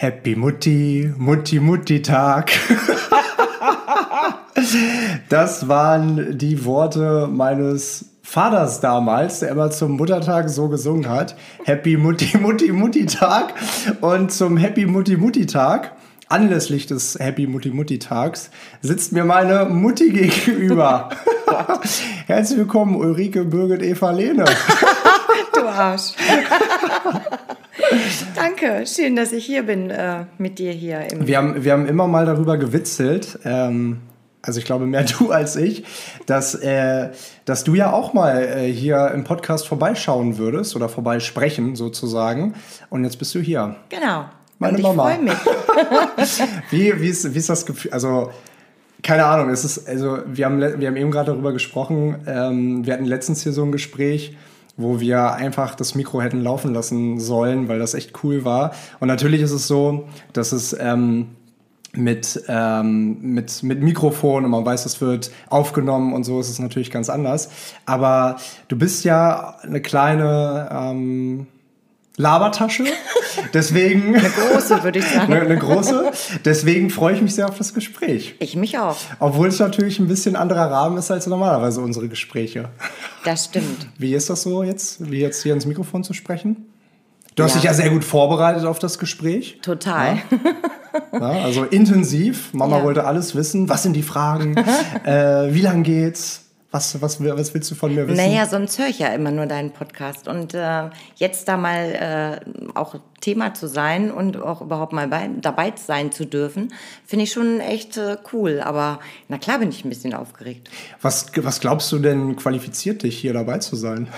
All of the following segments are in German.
Happy Mutti, Mutti, Mutti-Tag. das waren die Worte meines Vaters damals, der immer zum Muttertag so gesungen hat. Happy Mutti, Mutti, Mutti-Tag. Und zum Happy Mutti, Mutti-Tag anlässlich des Happy Mutti Mutti Tags sitzt mir meine Mutti gegenüber. Herzlich willkommen, Ulrike Birgit Eva Lehne. du Arsch. Danke, schön, dass ich hier bin äh, mit dir hier. wir, haben, wir haben immer mal darüber gewitzelt, ähm, also ich glaube mehr du als ich, dass, äh, dass du ja auch mal äh, hier im Podcast vorbeischauen würdest oder vorbeisprechen sozusagen. Und jetzt bist du hier. Genau. Meine Und ich Mama. freue mich. wie, wie, ist, wie ist das Gefühl? Also, keine Ahnung, es ist, also, wir haben, wir haben eben gerade darüber gesprochen. Ähm, wir hatten letztens hier so ein Gespräch, wo wir einfach das Mikro hätten laufen lassen sollen, weil das echt cool war. Und natürlich ist es so, dass es. Ähm, mit, ähm, mit, mit Mikrofon und man weiß, es wird aufgenommen und so ist es natürlich ganz anders. Aber du bist ja eine kleine ähm, Labertasche. Deswegen. Eine große, würde ich sagen. Eine, eine, große. Deswegen freue ich mich sehr auf das Gespräch. Ich mich auch. Obwohl es natürlich ein bisschen anderer Rahmen ist als normalerweise unsere Gespräche. Das stimmt. Wie ist das so jetzt, wie jetzt hier ins Mikrofon zu sprechen? Du hast ja. dich ja sehr gut vorbereitet auf das Gespräch. Total. Ja? ja, also intensiv. Mama wollte alles wissen. Was sind die Fragen? äh, wie lang geht's? Was, was, was willst du von mir wissen? Naja, sonst höre ich ja immer nur deinen Podcast. Und äh, jetzt da mal äh, auch Thema zu sein und auch überhaupt mal bei, dabei sein zu dürfen, finde ich schon echt äh, cool. Aber na klar bin ich ein bisschen aufgeregt. Was, was glaubst du denn qualifiziert dich, hier dabei zu sein?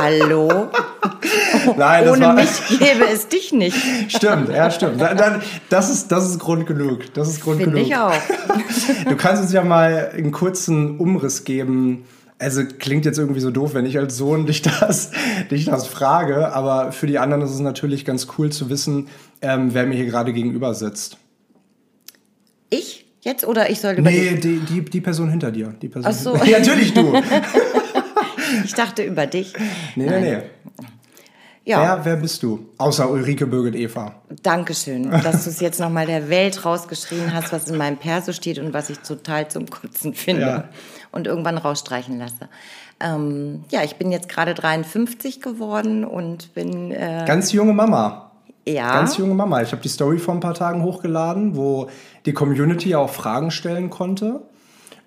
Hallo? Nein, das Ohne war, mich gäbe es dich nicht. Stimmt, ja, stimmt. Das, ist, das ist Grund genug. Das ist Grund Find genug. ich auch. Du kannst uns ja mal einen kurzen Umriss geben. Also klingt jetzt irgendwie so doof, wenn ich als Sohn dich das, dich das frage, aber für die anderen ist es natürlich ganz cool zu wissen, ähm, wer mir hier gerade gegenüber sitzt. Ich jetzt oder ich sollte über Nee, die, die, die Person hinter dir. Die Person Ach so. hinter- Ja, natürlich du. Ich dachte über dich. Nee, nee, nee. Ja, Wer, wer bist du? Außer Ulrike Birgit Eva. danke schön, dass du es jetzt nochmal der Welt rausgeschrien hast, was in meinem Perso steht und was ich total zum Kotzen finde Ja. Und irgendwann rausstreichen lasse. Ähm, ja, ich bin jetzt gerade 53 geworden und bin, äh, Ganz junge Mama. ja, Ganz junge Mama. Ich habe die Story vor ein paar Tagen hochgeladen, wo die Community auch Fragen stellen konnte.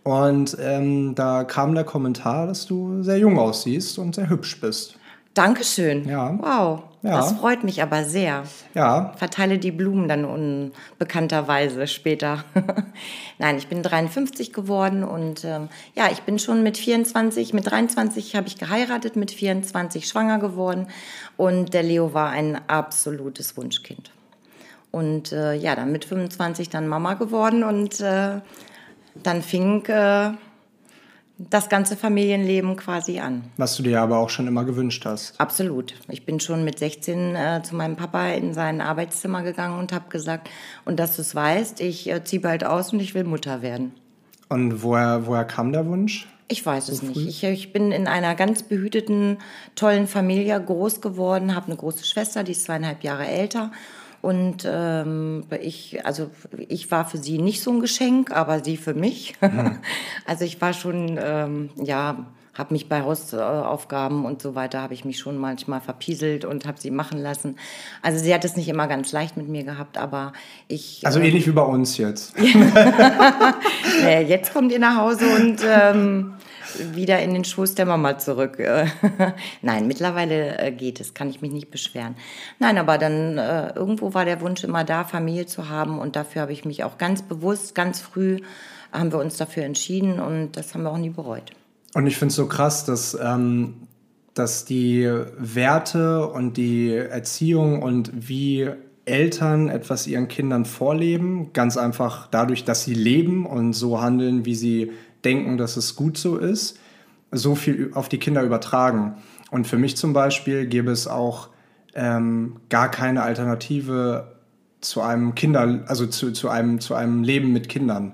Und ähm, da kam der Kommentar, dass du sehr jung aussiehst und sehr hübsch bist. Dankeschön. Ja. Wow, Ja. das freut mich aber sehr. Ja, Verteile die Blumen dann unbekannterweise später. Nein, ich bin 53 geworden und ähm, ja, ich bin schon mit 24, mit 23 habe ich geheiratet, mit 24 schwanger geworden und der Leo war ein absolutes Wunschkind. Und äh, ja, dann mit 25 dann Mama geworden und äh, dann fing äh, das ganze Familienleben quasi an. was du dir aber auch schon immer gewünscht hast. Absolut. Ich bin schon mit 16 äh, zu meinem Papa in sein Arbeitszimmer gegangen und habe gesagt, und dass du es weißt, ich äh, ziehe bald aus und ich will Mutter werden. Und woher, woher kam der Wunsch? Ich weiß es nicht. Ich, ich bin in einer ganz behüteten, tollen Familie groß geworden, habe eine große Schwester, die ist zweieinhalb Jahre älter. Und ähm, ich, also ich war für sie nicht so ein Geschenk, aber sie für mich. also ich war schon, ähm, ja, habe mich bei Hausaufgaben und so weiter, habe ich mich schon manchmal verpieselt und habe sie machen lassen. Also sie hat es nicht immer ganz leicht mit mir gehabt, aber ich... Also äh, ähnlich wie bei uns jetzt. äh, jetzt kommt ihr nach Hause und ähm, wieder in den Schoß der Mama zurück. Äh, Nein, mittlerweile äh, geht es, kann ich mich nicht beschweren. Nein, aber dann äh, irgendwo war der Wunsch immer da, Familie zu haben und dafür habe ich mich auch ganz bewusst, ganz früh haben wir uns dafür entschieden und das haben wir auch nie bereut. Und ich finde es so krass, dass, ähm, dass die Werte und die Erziehung und wie Eltern etwas ihren Kindern vorleben, ganz einfach dadurch, dass sie leben und so handeln, wie sie denken, dass es gut so ist, so viel auf die Kinder übertragen. Und für mich zum Beispiel gäbe es auch ähm, gar keine Alternative zu einem Kinder, also zu, zu, einem, zu einem Leben mit Kindern.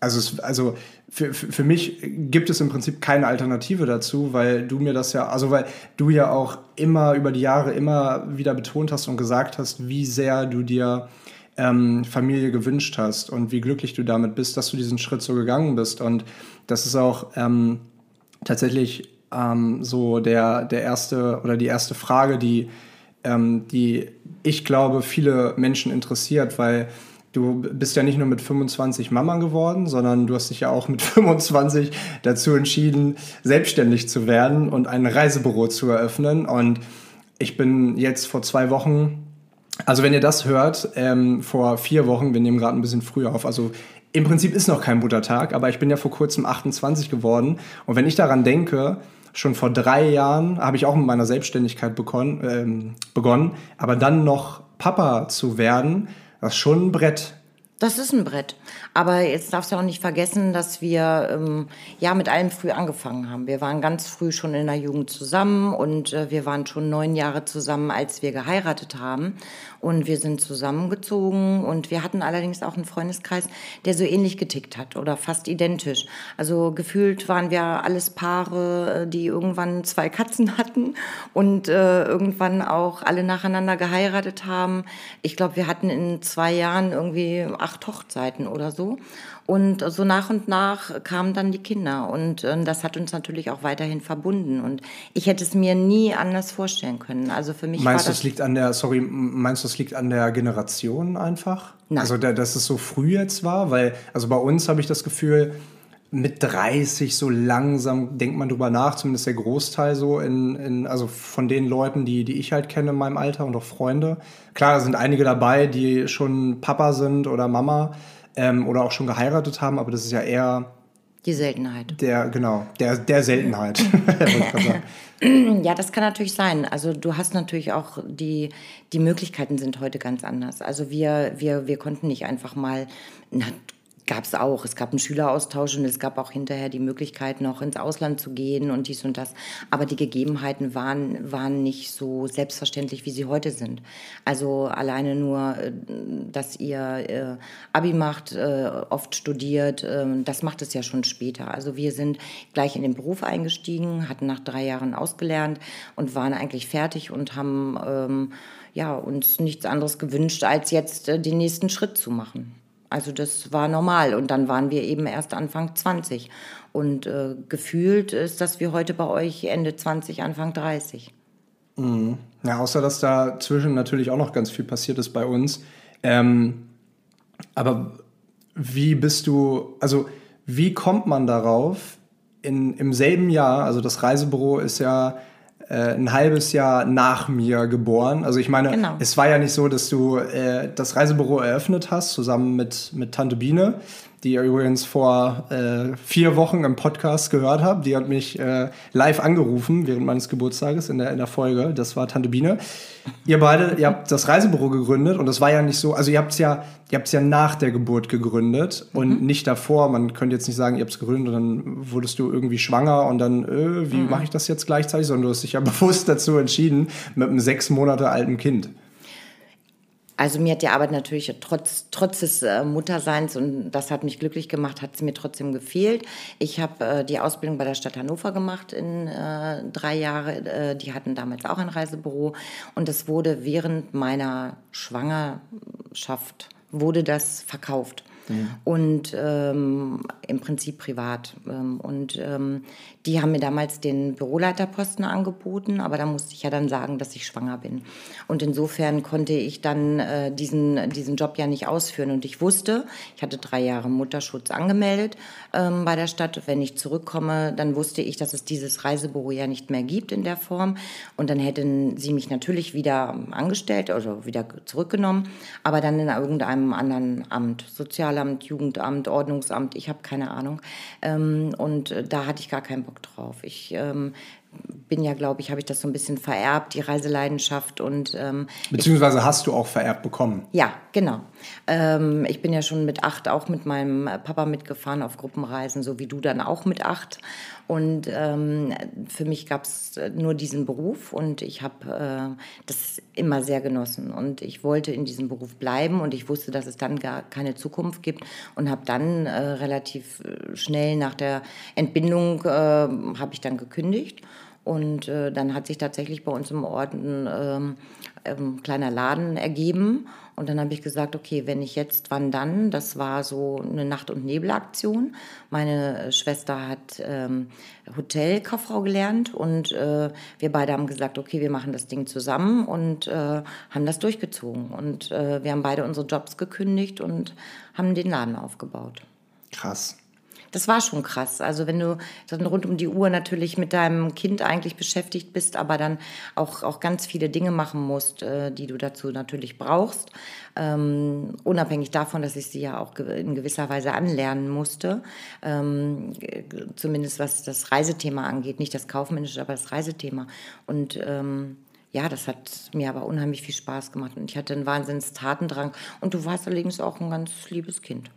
Also, es, also für, für mich gibt es im Prinzip keine Alternative dazu, weil du mir das ja, also weil du ja auch immer über die Jahre immer wieder betont hast und gesagt hast, wie sehr du dir ähm, Familie gewünscht hast und wie glücklich du damit bist, dass du diesen Schritt so gegangen bist. Und das ist auch ähm, tatsächlich ähm, so der, der erste oder die erste Frage, die, ähm, die ich glaube, viele Menschen interessiert, weil du bist ja nicht nur mit 25 Mama geworden, sondern du hast dich ja auch mit 25 dazu entschieden, selbstständig zu werden und ein Reisebüro zu eröffnen. Und ich bin jetzt vor zwei Wochen, also wenn ihr das hört, ähm, vor vier Wochen, wir nehmen gerade ein bisschen früher auf, also im Prinzip ist noch kein Muttertag, aber ich bin ja vor kurzem 28 geworden. Und wenn ich daran denke, schon vor drei Jahren habe ich auch mit meiner Selbstständigkeit begonnen, ähm, begonnen aber dann noch Papa zu werden, das ist schon ein Brett. Das ist ein Brett. Aber jetzt darfst du auch nicht vergessen, dass wir ähm, ja mit allem früh angefangen haben. Wir waren ganz früh schon in der Jugend zusammen und äh, wir waren schon neun Jahre zusammen, als wir geheiratet haben. Und wir sind zusammengezogen und wir hatten allerdings auch einen Freundeskreis, der so ähnlich getickt hat oder fast identisch. Also gefühlt waren wir alles Paare, äh, die irgendwann zwei Katzen hatten und äh, irgendwann auch alle nacheinander geheiratet haben. Ich glaube, wir hatten in zwei Jahren irgendwie acht Hochzeiten oder so. Und so nach und nach kamen dann die Kinder. Und äh, das hat uns natürlich auch weiterhin verbunden. Und ich hätte es mir nie anders vorstellen können. Also für mich meinst du, es liegt an der, sorry, meinst du, es liegt an der Generation einfach? Nein. Also, der, dass es so früh jetzt war? Weil, also bei uns habe ich das Gefühl, mit 30 so langsam denkt man drüber nach, zumindest der Großteil so in, in also von den Leuten, die, die ich halt kenne in meinem Alter und auch Freunde. Klar, da sind einige dabei, die schon Papa sind oder Mama ähm, oder auch schon geheiratet haben, aber das ist ja eher die Seltenheit. Der, genau, der, der Seltenheit. ja, das kann natürlich sein. Also du hast natürlich auch die, die Möglichkeiten sind heute ganz anders. Also wir, wir, wir konnten nicht einfach mal, na, gab es auch. Es gab einen Schüleraustausch und es gab auch hinterher die Möglichkeit, noch ins Ausland zu gehen und dies und das. Aber die Gegebenheiten waren, waren nicht so selbstverständlich, wie sie heute sind. Also alleine nur, äh, dass ihr äh, Abi macht, äh, oft studiert, ähm, das macht es ja schon später. Also wir sind gleich in den Beruf eingestiegen, hatten nach drei Jahren ausgelernt und waren eigentlich fertig und haben ähm, ja, uns nichts anderes gewünscht, als jetzt den nächsten Schritt zu machen. Also das war normal. Und dann waren wir eben erst Anfang 20. Und äh, gefühlt ist das wie heute bei euch Ende 20, Anfang 30. Mhm. Ja, außer dass dazwischen natürlich auch noch ganz viel passiert ist bei uns. Ähm, aber wie bist du, also wie kommt man darauf, in, im selben Jahr, also das Reisebüro ist ja ein halbes Jahr nach mir geboren. Also ich meine, genau. es war ja nicht so, dass du äh, das Reisebüro eröffnet hast, zusammen mit, mit Tante Biene die ihr übrigens vor äh, vier Wochen im Podcast gehört habt. Die hat mich äh, live angerufen während meines Geburtstages in der, in der Folge. Das war Tante Biene. Ihr beide, ihr habt das Reisebüro gegründet und das war ja nicht so, also ihr habt es ja, ihr habt es ja nach der Geburt gegründet und mhm. nicht davor. Man könnte jetzt nicht sagen, ihr habt es gegründet und dann wurdest du irgendwie schwanger und dann, äh, wie mhm. mache ich das jetzt gleichzeitig? Sondern du hast dich ja bewusst dazu entschieden mit einem sechs Monate alten Kind. Also mir hat die Arbeit natürlich trotz, trotz des äh, Mutterseins und das hat mich glücklich gemacht, hat es mir trotzdem gefehlt. Ich habe äh, die Ausbildung bei der Stadt Hannover gemacht in äh, drei Jahren. Äh, die hatten damals auch ein Reisebüro und es wurde während meiner Schwangerschaft wurde das verkauft. Mhm. Und ähm, im Prinzip privat. Ähm, und ähm, die haben mir damals den Büroleiterposten angeboten, aber da musste ich ja dann sagen, dass ich schwanger bin. Und insofern konnte ich dann äh, diesen, diesen Job ja nicht ausführen. Und ich wusste, ich hatte drei Jahre Mutterschutz angemeldet ähm, bei der Stadt. Wenn ich zurückkomme, dann wusste ich, dass es dieses Reisebüro ja nicht mehr gibt in der Form. Und dann hätten sie mich natürlich wieder angestellt, also wieder zurückgenommen, aber dann in irgendeinem anderen Amt, Sozialamt, Jugendamt, Ordnungsamt, ich habe keine Ahnung. Ähm, und äh, da hatte ich gar keinen Bock Bock drauf. Ich ähm, bin ja, glaube ich, habe ich das so ein bisschen vererbt, die Reiseleidenschaft und ähm, beziehungsweise ich, hast du auch vererbt bekommen. Ja, genau. Ähm, ich bin ja schon mit acht auch mit meinem Papa mitgefahren auf Gruppenreisen, so wie du dann auch mit acht. Und ähm, für mich gab es nur diesen Beruf und ich habe äh, das immer sehr genossen. Und ich wollte in diesem Beruf bleiben und ich wusste, dass es dann gar keine Zukunft gibt und habe dann äh, relativ äh, schnell nach der Entbindung äh, habe ich dann gekündigt und äh, dann hat sich tatsächlich bei uns im Ort ein ähm, ähm, kleiner Laden ergeben. Und dann habe ich gesagt, okay, wenn ich jetzt, wann dann? Das war so eine Nacht- und Nebelaktion. Meine Schwester hat ähm, Hotelkauffrau gelernt und äh, wir beide haben gesagt, okay, wir machen das Ding zusammen und äh, haben das durchgezogen. Und äh, wir haben beide unsere Jobs gekündigt und haben den Laden aufgebaut. Krass das war schon krass. Also wenn du dann rund um die Uhr natürlich mit deinem Kind eigentlich beschäftigt bist, aber dann auch, auch ganz viele Dinge machen musst, äh, die du dazu natürlich brauchst. Ähm, unabhängig davon, dass ich sie ja auch in gewisser Weise anlernen musste, ähm, zumindest was das Reisethema angeht, nicht das kaufmännische, aber das Reisethema. Und ähm, ja, das hat mir aber unheimlich viel Spaß gemacht und ich hatte einen Wahnsinns Tatendrang. Und du warst allerdings auch ein ganz liebes Kind.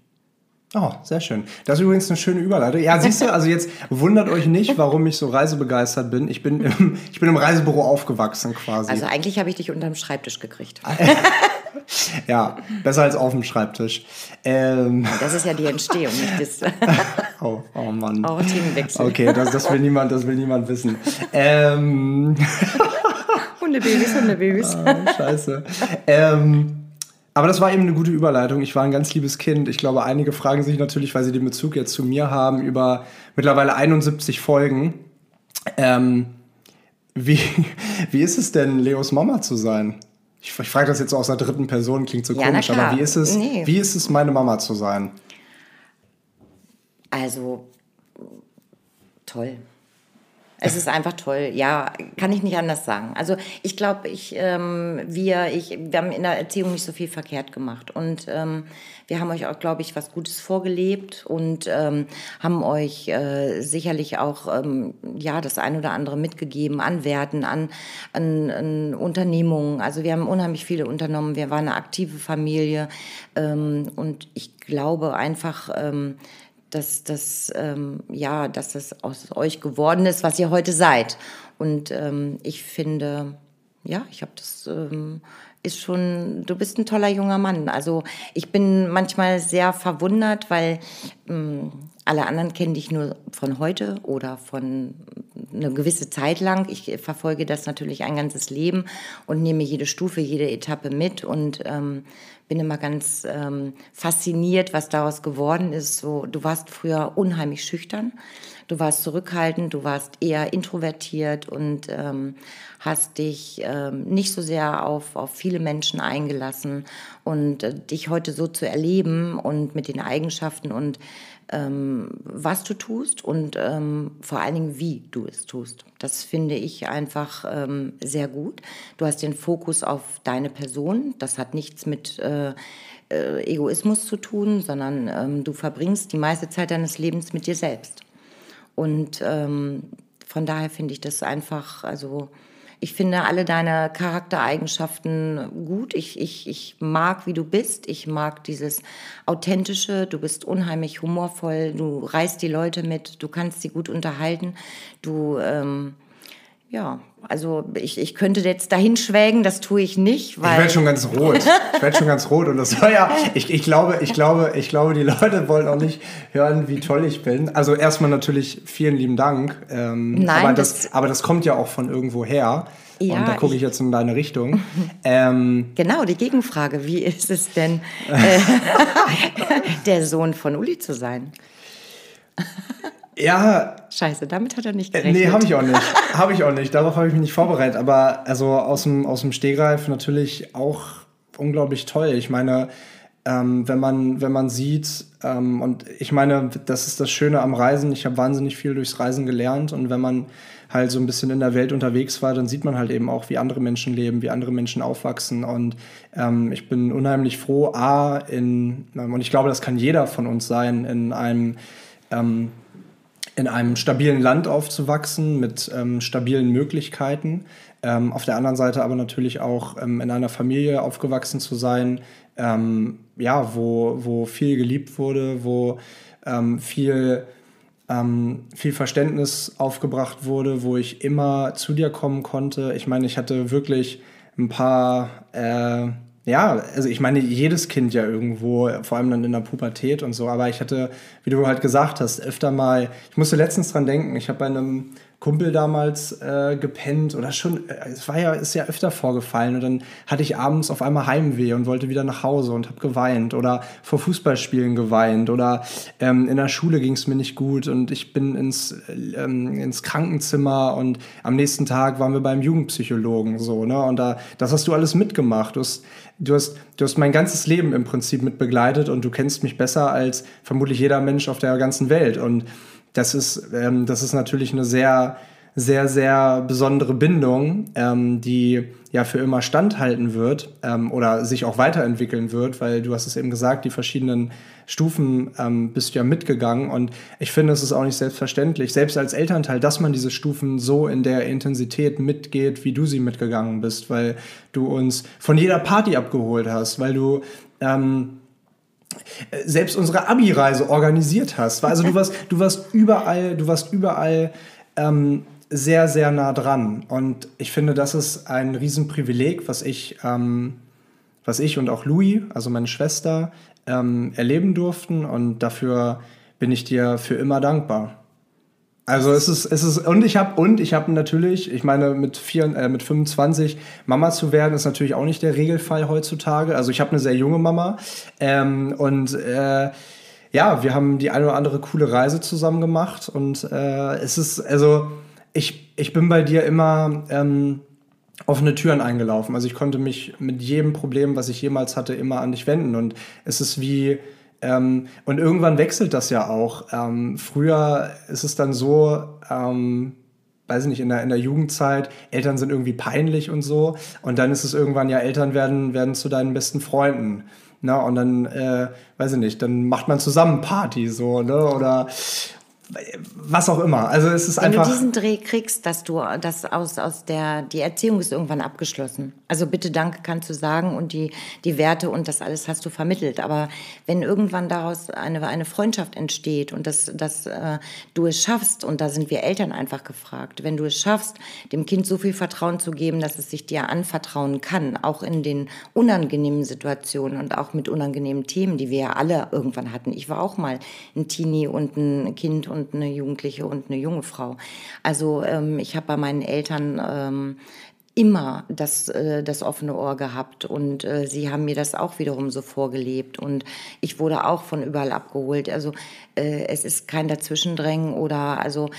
Oh, sehr schön. Das ist übrigens eine schöne Überleitung. Ja, siehst du, also jetzt wundert euch nicht, warum ich so reisebegeistert bin. Ich bin im, ich bin im Reisebüro aufgewachsen quasi. Also eigentlich habe ich dich unterm Schreibtisch gekriegt. ja, besser als auf dem Schreibtisch. Ähm. Das ist ja die Entstehung, nicht das. oh, oh Mann. Auch Themenwechsel. Okay, das, das, will niemand, das will niemand wissen. Ähm. Hundebabys, Hundebabys. Ah, scheiße. Ähm. Aber das war eben eine gute Überleitung. Ich war ein ganz liebes Kind. Ich glaube, einige fragen sich natürlich, weil sie den Bezug jetzt zu mir haben, über mittlerweile 71 Folgen. Ähm, wie, wie ist es denn, Leos Mama zu sein? Ich, ich frage das jetzt aus der dritten Person, klingt so ja, komisch, aber wie ist, es, nee. wie ist es, meine Mama zu sein? Also, toll. Es ist einfach toll, ja, kann ich nicht anders sagen. Also ich glaube, ich, ähm, wir, ich, wir haben in der Erziehung nicht so viel verkehrt gemacht und ähm, wir haben euch auch, glaube ich, was Gutes vorgelebt und ähm, haben euch äh, sicherlich auch ähm, ja das ein oder andere mitgegeben an Werten, an, an, an Unternehmungen. Also wir haben unheimlich viele unternommen. Wir waren eine aktive Familie ähm, und ich glaube einfach ähm, dass das, ähm, ja, dass das aus euch geworden ist, was ihr heute seid. Und ähm, ich finde, ja, ich habe das, ähm, ist schon, du bist ein toller junger Mann. Also ich bin manchmal sehr verwundert, weil ähm, alle anderen kennen dich nur von heute oder von eine gewisse Zeit lang. Ich verfolge das natürlich ein ganzes Leben und nehme jede Stufe, jede Etappe mit und ähm, bin immer ganz ähm, fasziniert, was daraus geworden ist. So, du warst früher unheimlich schüchtern, du warst zurückhaltend, du warst eher introvertiert und ähm, hast dich ähm, nicht so sehr auf, auf viele Menschen eingelassen und äh, dich heute so zu erleben und mit den Eigenschaften und ähm, was du tust und ähm, vor allen Dingen, wie du es tust. Das finde ich einfach ähm, sehr gut. Du hast den Fokus auf deine Person. Das hat nichts mit äh, äh, Egoismus zu tun, sondern ähm, du verbringst die meiste Zeit deines Lebens mit dir selbst. Und ähm, von daher finde ich das einfach, also ich finde alle deine Charaktereigenschaften gut. Ich, ich, ich mag, wie du bist. Ich mag dieses Authentische. Du bist unheimlich humorvoll. Du reißt die Leute mit. Du kannst sie gut unterhalten. Du, ähm, ja, also ich, ich könnte jetzt dahin schwelgen, das tue ich nicht, weil. Ich werde schon ganz rot. Ich werde schon ganz rot und das soll ja. Ich, ich glaube, ich glaube, ich glaube, die Leute wollen auch nicht hören, wie toll ich bin. Also erstmal natürlich vielen lieben Dank. Ähm, Nein, aber das, das, aber das kommt ja auch von irgendwo her. Ja, und da gucke ich, jetzt in deine Richtung. ähm, genau, die Gegenfrage: Wie ist es denn, äh, der Sohn von Uli zu sein? Ja. Scheiße, damit hat er nicht gerechnet. Nee, habe ich auch nicht. habe ich auch nicht. Darauf habe ich mich nicht vorbereitet. Aber also aus dem, aus dem Stehgreif natürlich auch unglaublich toll. Ich meine, ähm, wenn, man, wenn man sieht, ähm, und ich meine, das ist das Schöne am Reisen. Ich habe wahnsinnig viel durchs Reisen gelernt. Und wenn man halt so ein bisschen in der Welt unterwegs war, dann sieht man halt eben auch, wie andere Menschen leben, wie andere Menschen aufwachsen. Und ähm, ich bin unheimlich froh, A, in, und ich glaube, das kann jeder von uns sein, in einem ähm, in einem stabilen Land aufzuwachsen mit ähm, stabilen Möglichkeiten. Ähm, auf der anderen Seite aber natürlich auch ähm, in einer Familie aufgewachsen zu sein, ähm, ja, wo, wo viel geliebt wurde, wo ähm, viel, ähm, viel Verständnis aufgebracht wurde, wo ich immer zu dir kommen konnte. Ich meine, ich hatte wirklich ein paar äh, ja, also ich meine, jedes Kind ja irgendwo, vor allem dann in der Pubertät und so, aber ich hatte, wie du halt gesagt hast, öfter mal, ich musste letztens dran denken, ich habe bei einem Kumpel damals äh, gepennt oder schon, äh, es war ja, ist ja öfter vorgefallen und dann hatte ich abends auf einmal Heimweh und wollte wieder nach Hause und habe geweint oder vor Fußballspielen geweint oder ähm, in der Schule ging es mir nicht gut und ich bin ins, ähm, ins Krankenzimmer und am nächsten Tag waren wir beim Jugendpsychologen so, ne? Und da, das hast du alles mitgemacht. Du hast, du hast, du hast mein ganzes Leben im Prinzip mit begleitet und du kennst mich besser als vermutlich jeder Mensch auf der ganzen Welt und das ist, ähm, das ist natürlich eine sehr, sehr, sehr besondere Bindung, ähm, die ja für immer standhalten wird ähm, oder sich auch weiterentwickeln wird, weil du hast es eben gesagt, die verschiedenen Stufen ähm, bist du ja mitgegangen. Und ich finde, es ist auch nicht selbstverständlich, selbst als Elternteil, dass man diese Stufen so in der Intensität mitgeht, wie du sie mitgegangen bist, weil du uns von jeder Party abgeholt hast, weil du ähm, selbst unsere Abi-Reise organisiert hast. Also du warst, du warst überall, du warst überall ähm, sehr, sehr nah dran. Und ich finde, das ist ein Riesenprivileg, was ich, ähm, was ich und auch Louis, also meine Schwester, ähm, erleben durften. Und dafür bin ich dir für immer dankbar. Also es ist, es ist, und ich habe, und ich habe natürlich, ich meine, mit, vier, äh, mit 25 Mama zu werden, ist natürlich auch nicht der Regelfall heutzutage. Also ich habe eine sehr junge Mama. Ähm, und äh, ja, wir haben die eine oder andere coole Reise zusammen gemacht. Und äh, es ist, also, ich, ich bin bei dir immer ähm, offene Türen eingelaufen. Also ich konnte mich mit jedem Problem, was ich jemals hatte, immer an dich wenden. Und es ist wie ähm, und irgendwann wechselt das ja auch. Ähm, früher ist es dann so, ähm, weiß ich nicht, in der, in der Jugendzeit, Eltern sind irgendwie peinlich und so. Und dann ist es irgendwann ja, Eltern werden, werden zu deinen besten Freunden. Na, und dann, äh, weiß ich nicht, dann macht man zusammen Party so, ne? Oder was auch immer. Also es ist Wenn einfach. Wenn du diesen Dreh kriegst, dass du das aus, aus der, die Erziehung ist irgendwann abgeschlossen. Also bitte danke kannst du sagen und die, die Werte und das alles hast du vermittelt. Aber wenn irgendwann daraus eine, eine Freundschaft entsteht und dass, dass äh, du es schaffst, und da sind wir Eltern einfach gefragt, wenn du es schaffst, dem Kind so viel Vertrauen zu geben, dass es sich dir anvertrauen kann, auch in den unangenehmen Situationen und auch mit unangenehmen Themen, die wir ja alle irgendwann hatten. Ich war auch mal ein Teenie und ein Kind und und eine Jugendliche und eine junge Frau. Also ähm, ich habe bei meinen Eltern ähm, immer das, äh, das offene Ohr gehabt und äh, sie haben mir das auch wiederum so vorgelebt und ich wurde auch von überall abgeholt. Also äh, es ist kein Dazwischendrängen oder also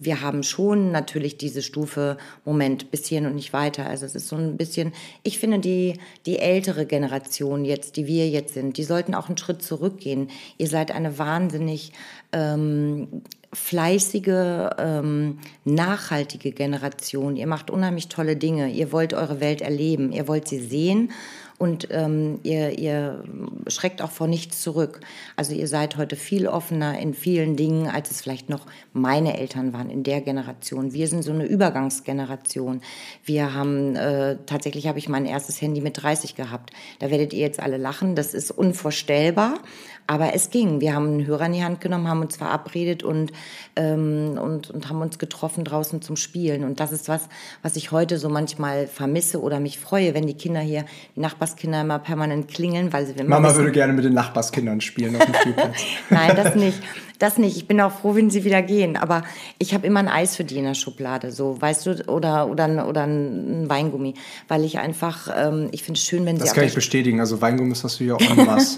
wir haben schon natürlich diese Stufe, Moment, bis hierhin und nicht weiter. Also es ist so ein bisschen, ich finde, die, die ältere Generation jetzt, die wir jetzt sind, die sollten auch einen Schritt zurückgehen. Ihr seid eine wahnsinnig ähm, fleißige, ähm, nachhaltige Generation. Ihr macht unheimlich tolle Dinge. Ihr wollt eure Welt erleben. Ihr wollt sie sehen und ähm, ihr, ihr schreckt auch vor nichts zurück. Also ihr seid heute viel offener in vielen Dingen, als es vielleicht noch meine Eltern waren in der Generation. Wir sind so eine Übergangsgeneration. Wir haben, äh, tatsächlich habe ich mein erstes Handy mit 30 gehabt. Da werdet ihr jetzt alle lachen, das ist unvorstellbar. Aber es ging. Wir haben einen Hörer in die Hand genommen, haben uns verabredet und, ähm, und, und haben uns getroffen draußen zum Spielen. Und das ist was, was ich heute so manchmal vermisse oder mich freue, wenn die Kinder hier, die Nachbarskinder immer permanent klingeln, weil sie Mama würde gerne mit den Nachbarskindern spielen auf dem Spielplatz. Nein, das nicht. Das nicht. Ich bin auch froh, wenn sie wieder gehen. Aber ich habe immer ein Eis für die in der Schublade, so, weißt du, oder, oder, oder ein Weingummi. Weil ich einfach, ähm, ich finde es schön, wenn das sie. Das kann ich bestätigen. Also Weingummis hast du ja auch was.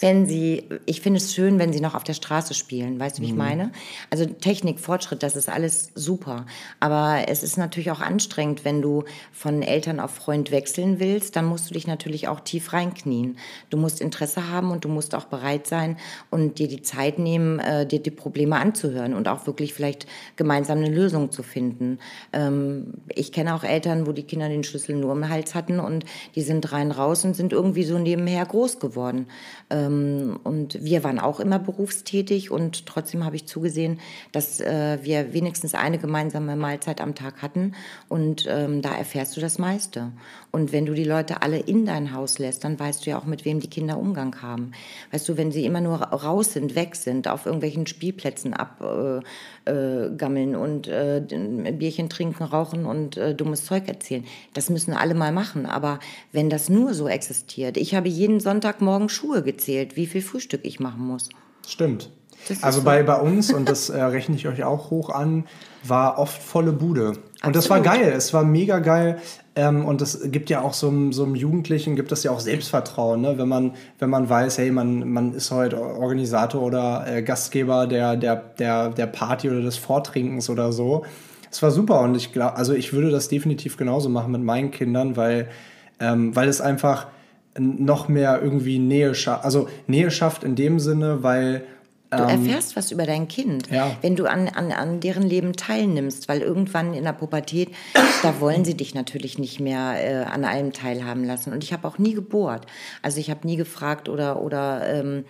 wenn sie, ich finde es schön, wenn sie noch auf der Straße spielen. Weißt du, wie mhm. ich meine? Also Technik, Fortschritt, das ist alles super. Aber es ist natürlich auch anstrengend, wenn du von Eltern auf Freund wechseln willst. Dann musst du dich natürlich auch tief reinknien. Du musst Interesse haben und du musst auch bereit sein und dir die Zeit nehmen, äh, dir die Probleme anzuhören und auch wirklich vielleicht gemeinsam eine Lösung zu finden. Ähm, ich kenne auch Eltern, wo die Kinder den Schlüssel nur im Hals hatten und die sind rein raus und sind irgendwie so nebenher groß geworden. Ähm, und wir waren auch immer berufstätig und trotzdem habe ich zugesehen, dass äh, wir wenigstens eine gemeinsame Mahlzeit am Tag hatten und ähm, da erfährst du das meiste. Und wenn du die Leute alle in dein Haus lässt, dann weißt du ja auch, mit wem die Kinder Umgang haben. Weißt du, wenn sie immer nur raus sind, weg sind, auf irgendwelchen Spielplätzen abgammeln äh, äh, und äh, Bierchen trinken, rauchen und äh, dummes Zeug erzählen, das müssen alle mal machen. Aber wenn das nur so existiert, ich habe jeden Sonntagmorgen Schuhe gezählt, wie viel Frühstück ich machen muss. Stimmt. Also so. bei, bei uns, und das äh, rechne ich euch auch hoch an, war oft volle Bude. Und das war geil, es war mega geil. Ähm, und das gibt ja auch so einem, so einem Jugendlichen, gibt das ja auch Selbstvertrauen, ne? wenn, man, wenn man weiß, hey, man, man ist heute Organisator oder äh, Gastgeber der, der, der, der Party oder des Vortrinkens oder so. Es war super und ich glaube, also ich würde das definitiv genauso machen mit meinen Kindern, weil, ähm, weil es einfach noch mehr irgendwie Nähe schafft. Also Nähe schafft in dem Sinne, weil Du ähm, erfährst was über dein Kind, ja. wenn du an, an, an deren Leben teilnimmst, weil irgendwann in der Pubertät, da wollen sie dich natürlich nicht mehr äh, an allem teilhaben lassen. Und ich habe auch nie gebohrt. Also ich habe nie gefragt oder, oder ähm,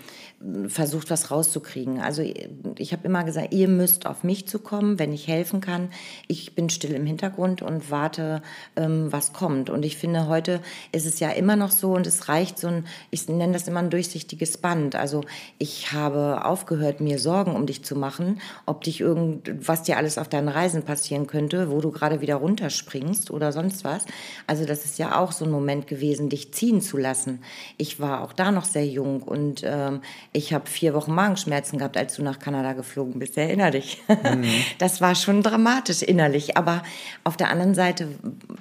versucht, was rauszukriegen. Also ich habe immer gesagt, ihr müsst auf mich zu kommen, wenn ich helfen kann. Ich bin still im Hintergrund und warte, ähm, was kommt. Und ich finde, heute ist es ja immer noch so und es reicht so ein, ich nenne das immer ein durchsichtiges Band. Also ich habe aufgehört, mir Sorgen um dich zu machen, ob dich irgend, was dir alles auf deinen Reisen passieren könnte, wo du gerade wieder runterspringst oder sonst was. Also das ist ja auch so ein Moment gewesen, dich ziehen zu lassen. Ich war auch da noch sehr jung und ähm, ich habe vier Wochen Magenschmerzen gehabt, als du nach Kanada geflogen bist. Erinner dich. Mhm. Das war schon dramatisch innerlich. Aber auf der anderen Seite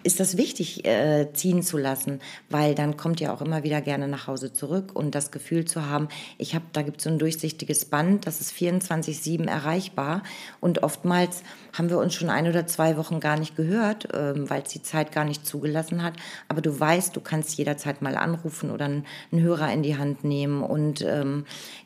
ist das wichtig, äh, ziehen zu lassen, weil dann kommt ihr auch immer wieder gerne nach Hause zurück und das Gefühl zu haben, ich habe, da gibt es so ein durchsichtiges Band, das ist 24-7 erreichbar und oftmals haben wir uns schon ein oder zwei Wochen gar nicht gehört, ähm, weil es die Zeit gar nicht zugelassen hat. Aber du weißt, du kannst jederzeit mal anrufen oder einen, einen Hörer in die Hand nehmen. Und ähm,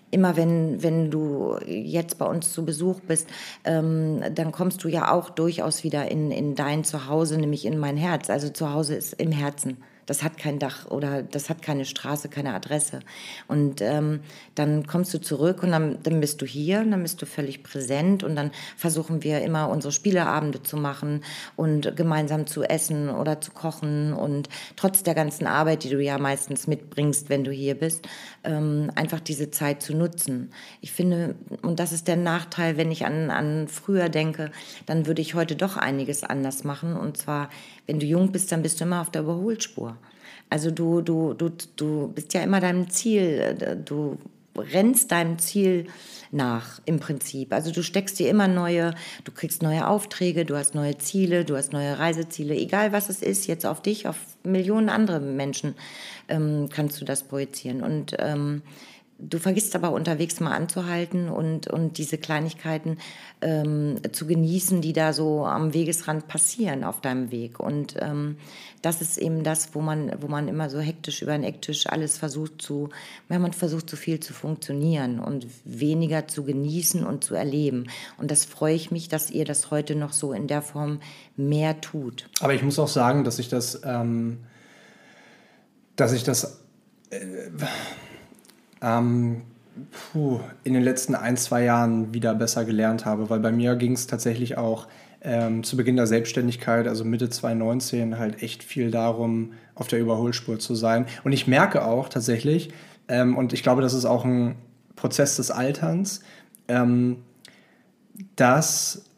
immer wenn, wenn du jetzt bei uns zu Besuch bist, ähm, dann kommst du ja auch durchaus wieder in, in dein Zuhause, nämlich in mein Herz. Also Zuhause ist im Herzen das hat kein Dach oder das hat keine Straße, keine Adresse. Und ähm, dann kommst du zurück und dann, dann bist du hier und dann bist du völlig präsent und dann versuchen wir immer unsere Spieleabende zu machen und gemeinsam zu essen oder zu kochen und trotz der ganzen Arbeit, die du ja meistens mitbringst, wenn du hier bist, ähm, einfach diese Zeit zu nutzen. Ich finde, und das ist der Nachteil, wenn ich an, an früher denke, dann würde ich heute doch einiges anders machen und zwar wenn du jung bist, dann bist du immer auf der Überholspur. Also du, du, du, du bist ja immer deinem Ziel, du rennst deinem Ziel nach im Prinzip. Also du steckst dir immer neue, du kriegst neue Aufträge, du hast neue Ziele, du hast neue Reiseziele, egal was es ist, jetzt auf dich, auf Millionen andere Menschen ähm, kannst du das projizieren. Und ähm, Du vergisst aber unterwegs mal anzuhalten und, und diese Kleinigkeiten ähm, zu genießen, die da so am Wegesrand passieren auf deinem Weg. Und ähm, das ist eben das, wo man, wo man immer so hektisch über den Ecktisch alles versucht zu, ja, man versucht so viel zu funktionieren und weniger zu genießen und zu erleben. Und das freue ich mich, dass ihr das heute noch so in der Form mehr tut. Aber ich muss auch sagen, dass ich das, ähm, dass ich das äh, ähm, puh, in den letzten ein, zwei Jahren wieder besser gelernt habe, weil bei mir ging es tatsächlich auch ähm, zu Beginn der Selbstständigkeit, also Mitte 2019, halt echt viel darum, auf der Überholspur zu sein. Und ich merke auch tatsächlich, ähm, und ich glaube, das ist auch ein Prozess des Alterns, ähm, dass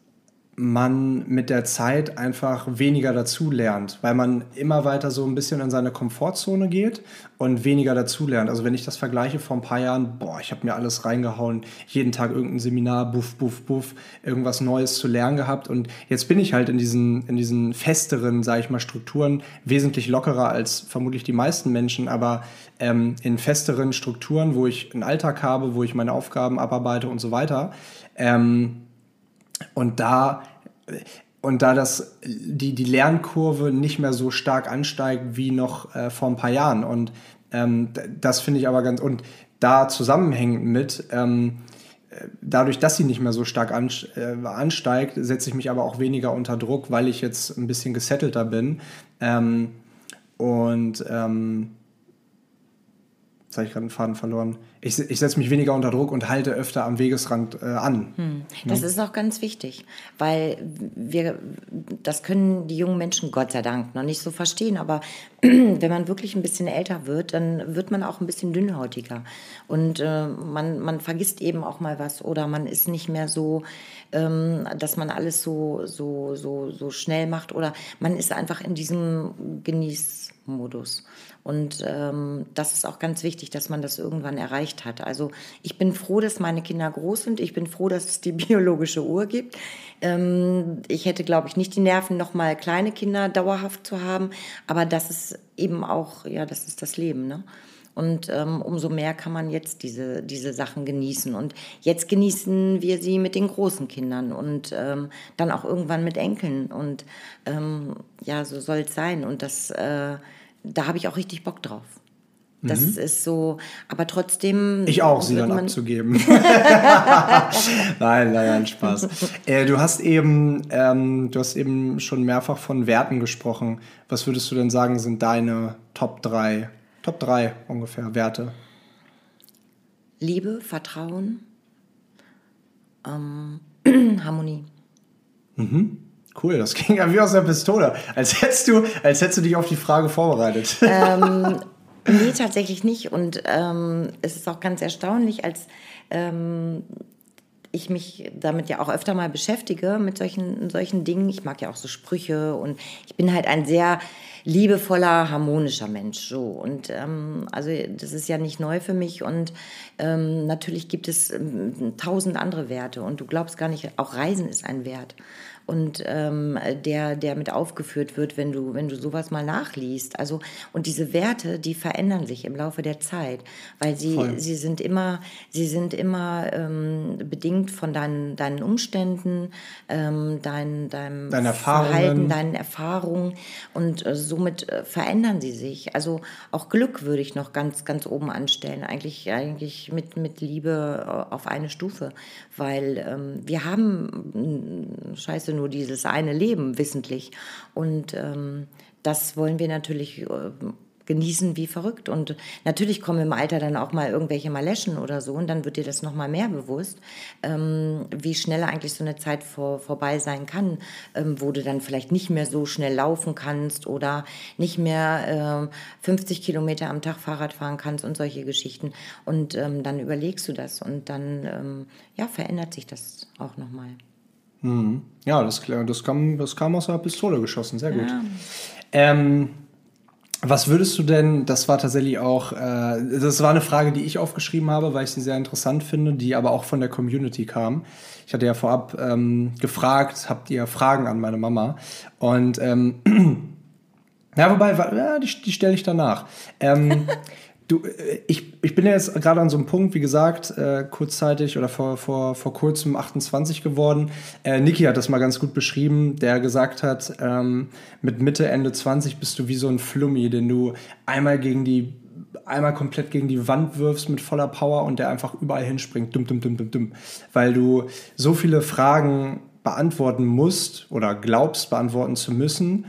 man mit der Zeit einfach weniger dazu lernt, weil man immer weiter so ein bisschen in seine Komfortzone geht und weniger dazu lernt. Also wenn ich das vergleiche vor ein paar Jahren, boah, ich habe mir alles reingehauen, jeden Tag irgendein Seminar, buff, buff, buff, irgendwas Neues zu lernen gehabt und jetzt bin ich halt in diesen, in diesen festeren, sage ich mal, Strukturen wesentlich lockerer als vermutlich die meisten Menschen, aber ähm, in festeren Strukturen, wo ich einen Alltag habe, wo ich meine Aufgaben abarbeite und so weiter. Ähm, und da und da das, die, die Lernkurve nicht mehr so stark ansteigt wie noch äh, vor ein paar Jahren. Und ähm, das finde ich aber ganz, und da zusammenhängend mit, ähm, dadurch, dass sie nicht mehr so stark äh, ansteigt, setze ich mich aber auch weniger unter Druck, weil ich jetzt ein bisschen gesettelter bin. Ähm, und ähm, Jetzt habe ich gerade einen Faden verloren. Ich, ich setze mich weniger unter Druck und halte öfter am Wegesrand äh, an. Hm. Das ja. ist auch ganz wichtig, weil wir, das können die jungen Menschen Gott sei Dank noch nicht so verstehen. Aber wenn man wirklich ein bisschen älter wird, dann wird man auch ein bisschen dünnhäutiger. Und äh, man, man vergisst eben auch mal was oder man ist nicht mehr so, ähm, dass man alles so, so, so, so schnell macht oder man ist einfach in diesem Genießmodus. Und ähm, das ist auch ganz wichtig, dass man das irgendwann erreicht hat. Also ich bin froh, dass meine Kinder groß sind. Ich bin froh, dass es die biologische Uhr gibt. Ähm, ich hätte, glaube ich, nicht die Nerven, noch mal kleine Kinder dauerhaft zu haben. Aber das ist eben auch, ja, das ist das Leben. Ne? Und ähm, umso mehr kann man jetzt diese, diese Sachen genießen. Und jetzt genießen wir sie mit den großen Kindern und ähm, dann auch irgendwann mit Enkeln. Und ähm, ja, so soll es sein. Und das äh, da habe ich auch richtig Bock drauf. Das mhm. ist so, aber trotzdem. Ich auch, sie dann abzugeben. nein, nein, Spaß. Äh, du hast eben, ähm, du hast eben schon mehrfach von Werten gesprochen. Was würdest du denn sagen, sind deine Top 3, Top 3 ungefähr Werte? Liebe, Vertrauen, ähm, Harmonie. Mhm. Cool, das ging ja wie aus der Pistole. Als hättest du, als hättest du dich auf die Frage vorbereitet. Ähm, nee, tatsächlich nicht. Und ähm, es ist auch ganz erstaunlich, als ähm, ich mich damit ja auch öfter mal beschäftige, mit solchen, solchen Dingen. Ich mag ja auch so Sprüche und ich bin halt ein sehr liebevoller, harmonischer Mensch. So. Und ähm, also das ist ja nicht neu für mich. Und ähm, natürlich gibt es ähm, tausend andere Werte. Und du glaubst gar nicht, auch Reisen ist ein Wert und ähm, der, der mit aufgeführt wird, wenn du, wenn du sowas mal nachliest. Also, und diese Werte, die verändern sich im Laufe der Zeit, weil sie, sie sind immer, sie sind immer ähm, bedingt von deinen, deinen Umständen, ähm, dein, deinem Deine Verhalten, deinen Erfahrungen. Und äh, somit äh, verändern sie sich. Also auch Glück würde ich noch ganz, ganz oben anstellen, eigentlich, eigentlich mit, mit Liebe äh, auf eine Stufe, weil ähm, wir haben scheiße nur dieses eine Leben, wissentlich. Und ähm, das wollen wir natürlich äh, genießen wie verrückt. Und natürlich kommen im Alter dann auch mal irgendwelche Maleschen oder so und dann wird dir das noch mal mehr bewusst, ähm, wie schnell eigentlich so eine Zeit vor, vorbei sein kann, ähm, wo du dann vielleicht nicht mehr so schnell laufen kannst oder nicht mehr äh, 50 Kilometer am Tag Fahrrad fahren kannst und solche Geschichten. Und ähm, dann überlegst du das und dann ähm, ja, verändert sich das auch noch mal. Mhm. Ja, das, das, kam, das kam aus einer Pistole geschossen, sehr gut. Ja. Ähm, was würdest du denn, das war tatsächlich auch, äh, das war eine Frage, die ich aufgeschrieben habe, weil ich sie sehr interessant finde, die aber auch von der Community kam. Ich hatte ja vorab ähm, gefragt, habt ihr Fragen an meine Mama? Und ähm, ja, wobei, ja, die, die stelle ich danach. Ähm, Du, äh, ich, ich bin jetzt gerade an so einem Punkt, wie gesagt, äh, kurzzeitig oder vor, vor, vor kurzem 28 geworden. Äh, Niki hat das mal ganz gut beschrieben, der gesagt hat, ähm, mit Mitte, Ende 20 bist du wie so ein Flummi, den du einmal gegen die einmal komplett gegen die Wand wirfst mit voller Power und der einfach überall hinspringt, dumm, dumm, dumm, dumm, dumm. Weil du so viele Fragen beantworten musst oder glaubst beantworten zu müssen,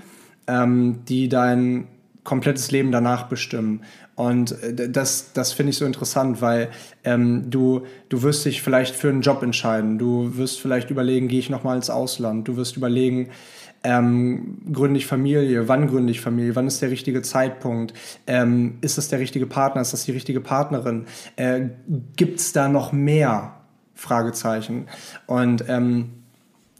ähm, die dein komplettes Leben danach bestimmen. Und äh, das, das finde ich so interessant, weil ähm, du, du wirst dich vielleicht für einen Job entscheiden. Du wirst vielleicht überlegen, gehe ich nochmal ins Ausland. Du wirst überlegen, ähm, gründe ich Familie, wann gründe ich Familie, wann ist der richtige Zeitpunkt, ähm, ist das der richtige Partner, ist das die richtige Partnerin, äh, gibt es da noch mehr Fragezeichen? Und ähm,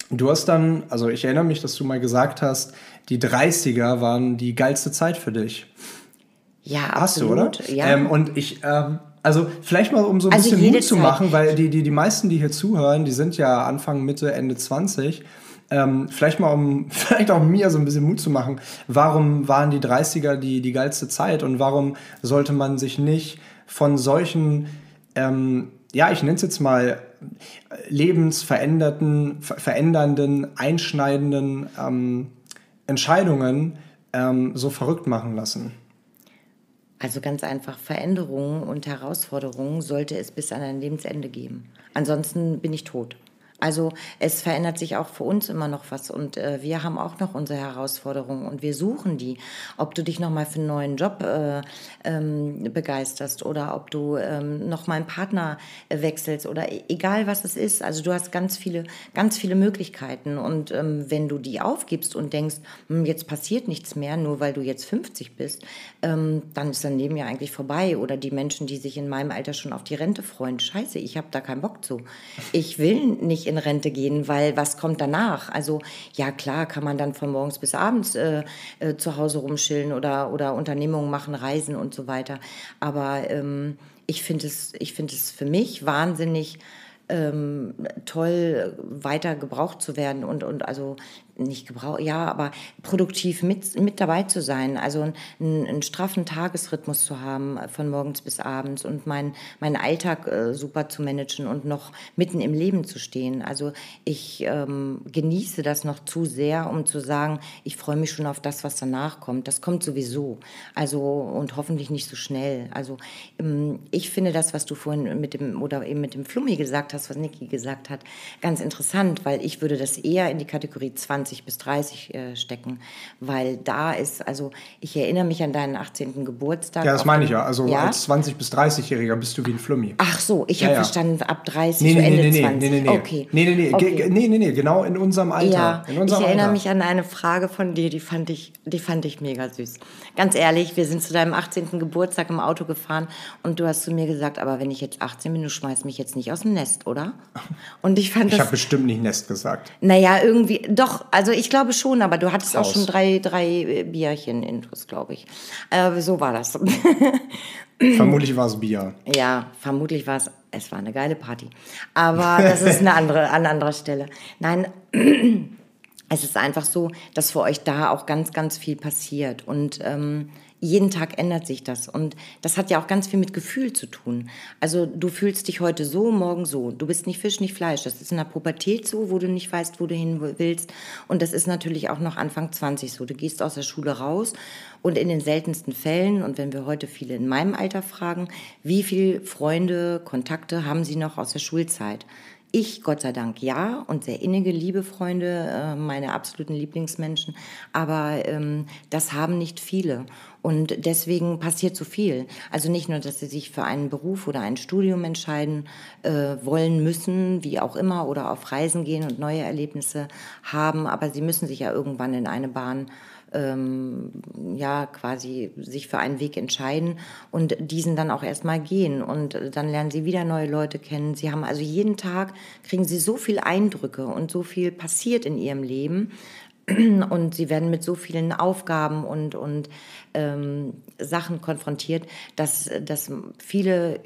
du hast dann, also ich erinnere mich, dass du mal gesagt hast, die 30er waren die geilste Zeit für dich. Ja, Hast absolut. du, oder? Ja. Ähm, und ich, ähm, also vielleicht mal, um so ein also bisschen Mut zu machen, weil die, die, die meisten, die hier zuhören, die sind ja Anfang, Mitte, Ende 20. Ähm, vielleicht mal, um vielleicht auch mir so ein bisschen Mut zu machen, warum waren die 30er die, die geilste Zeit und warum sollte man sich nicht von solchen ähm, ja, ich nenne es jetzt mal lebensverändernden, verändernden, einschneidenden ähm, Entscheidungen ähm, so verrückt machen lassen? Also ganz einfach, Veränderungen und Herausforderungen sollte es bis an ein Lebensende geben. Ansonsten bin ich tot. Also es verändert sich auch für uns immer noch was und äh, wir haben auch noch unsere Herausforderungen und wir suchen die. Ob du dich noch mal für einen neuen Job äh, ähm, begeisterst oder ob du ähm, noch mal einen Partner äh, wechselst oder e-, egal was es ist. Also du hast ganz viele, ganz viele Möglichkeiten und ähm, wenn du die aufgibst und denkst, hm, jetzt passiert nichts mehr, nur weil du jetzt 50 bist, ähm, dann ist dein Leben ja eigentlich vorbei. Oder die Menschen, die sich in meinem Alter schon auf die Rente freuen, scheiße, ich habe da keinen Bock zu. Ich will nicht in in Rente gehen, weil was kommt danach? Also ja klar, kann man dann von morgens bis abends äh, äh, zu Hause rumschillen oder, oder Unternehmungen machen, reisen und so weiter. Aber ähm, ich finde es, ich finde es für mich wahnsinnig ähm, toll, weiter gebraucht zu werden und, und also nicht gebraucht, ja, aber produktiv mit, mit dabei zu sein, also einen, einen straffen Tagesrhythmus zu haben von morgens bis abends und mein, meinen Alltag äh, super zu managen und noch mitten im Leben zu stehen. Also ich ähm, genieße das noch zu sehr, um zu sagen, ich freue mich schon auf das, was danach kommt. Das kommt sowieso. Also und hoffentlich nicht so schnell. Also ähm, ich finde das, was du vorhin mit dem oder eben mit dem Flummi gesagt hast, was Niki gesagt hat, ganz interessant, weil ich würde das eher in die Kategorie 20 20 bis 30 äh, stecken, weil da ist, also ich erinnere mich an deinen 18. Geburtstag. Ja, das meine ich ja. Also ja? als 20 bis 30-Jähriger bist du wie ein Flummi. Ach so, ich ja, habe ja. verstanden ab 30 nee, nee, Ende nee, nee, 20. Nee, nee, nee. Okay. Nee, nee, nee. Okay. nee, nee, nee, genau in unserem Alter. Ja, in unserem ich erinnere Alter. mich an eine Frage von dir, die fand ich, die fand ich mega süß. Ganz ehrlich, wir sind zu deinem 18. Geburtstag im Auto gefahren und du hast zu mir gesagt, aber wenn ich jetzt 18 bin, du schmeißt mich jetzt nicht aus dem Nest, oder? Und ich fand ich das... Ich habe bestimmt nicht Nest gesagt. Naja, irgendwie, doch, also ich glaube schon, aber du hattest Haus. auch schon drei, drei äh, Bierchen intus, glaube ich. Äh, so war das. vermutlich war es Bier. Ja, vermutlich war es, es war eine geile Party. Aber das ist eine andere, an anderer Stelle. Nein, es ist einfach so, dass für euch da auch ganz, ganz viel passiert. Und ähm, jeden Tag ändert sich das. Und das hat ja auch ganz viel mit Gefühl zu tun. Also du fühlst dich heute so, morgen so. Du bist nicht Fisch, nicht Fleisch. Das ist in der Pubertät so, wo du nicht weißt, wo du hin willst. Und das ist natürlich auch noch Anfang 20 so. Du gehst aus der Schule raus und in den seltensten Fällen, und wenn wir heute viele in meinem Alter fragen, wie viele Freunde, Kontakte haben sie noch aus der Schulzeit? Ich, Gott sei Dank, ja und sehr innige, liebe Freunde, äh, meine absoluten Lieblingsmenschen, aber ähm, das haben nicht viele. Und deswegen passiert so viel. Also nicht nur, dass sie sich für einen Beruf oder ein Studium entscheiden äh, wollen müssen, wie auch immer, oder auf Reisen gehen und neue Erlebnisse haben, aber sie müssen sich ja irgendwann in eine Bahn ähm, ja quasi sich für einen Weg entscheiden und diesen dann auch erstmal gehen und dann lernen sie wieder neue Leute kennen. Sie haben also jeden Tag kriegen sie so viel Eindrücke und so viel passiert in ihrem Leben und sie werden mit so vielen Aufgaben und, und ähm, Sachen konfrontiert, dass, dass viele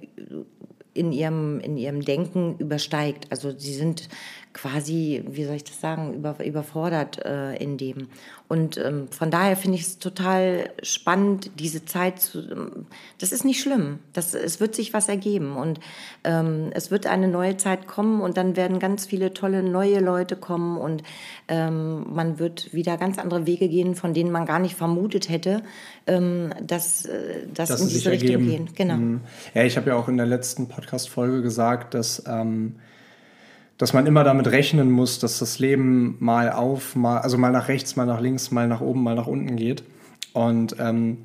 in ihrem, in ihrem Denken übersteigt. Also sie sind quasi, wie soll ich das sagen, über, überfordert äh, in dem. Und ähm, von daher finde ich es total spannend, diese Zeit zu. Ähm, das ist nicht schlimm. Das, es wird sich was ergeben und ähm, es wird eine neue Zeit kommen und dann werden ganz viele tolle neue Leute kommen und ähm, man wird wieder ganz andere Wege gehen, von denen man gar nicht vermutet hätte, ähm, dass, äh, dass das in diese Richtung ergeben. gehen. Genau. Mhm. Ja, ich habe ja auch in der letzten Podcast-Folge gesagt, dass ähm, dass man immer damit rechnen muss, dass das Leben mal auf, mal, also mal nach rechts, mal nach links, mal nach oben, mal nach unten geht. Und ähm,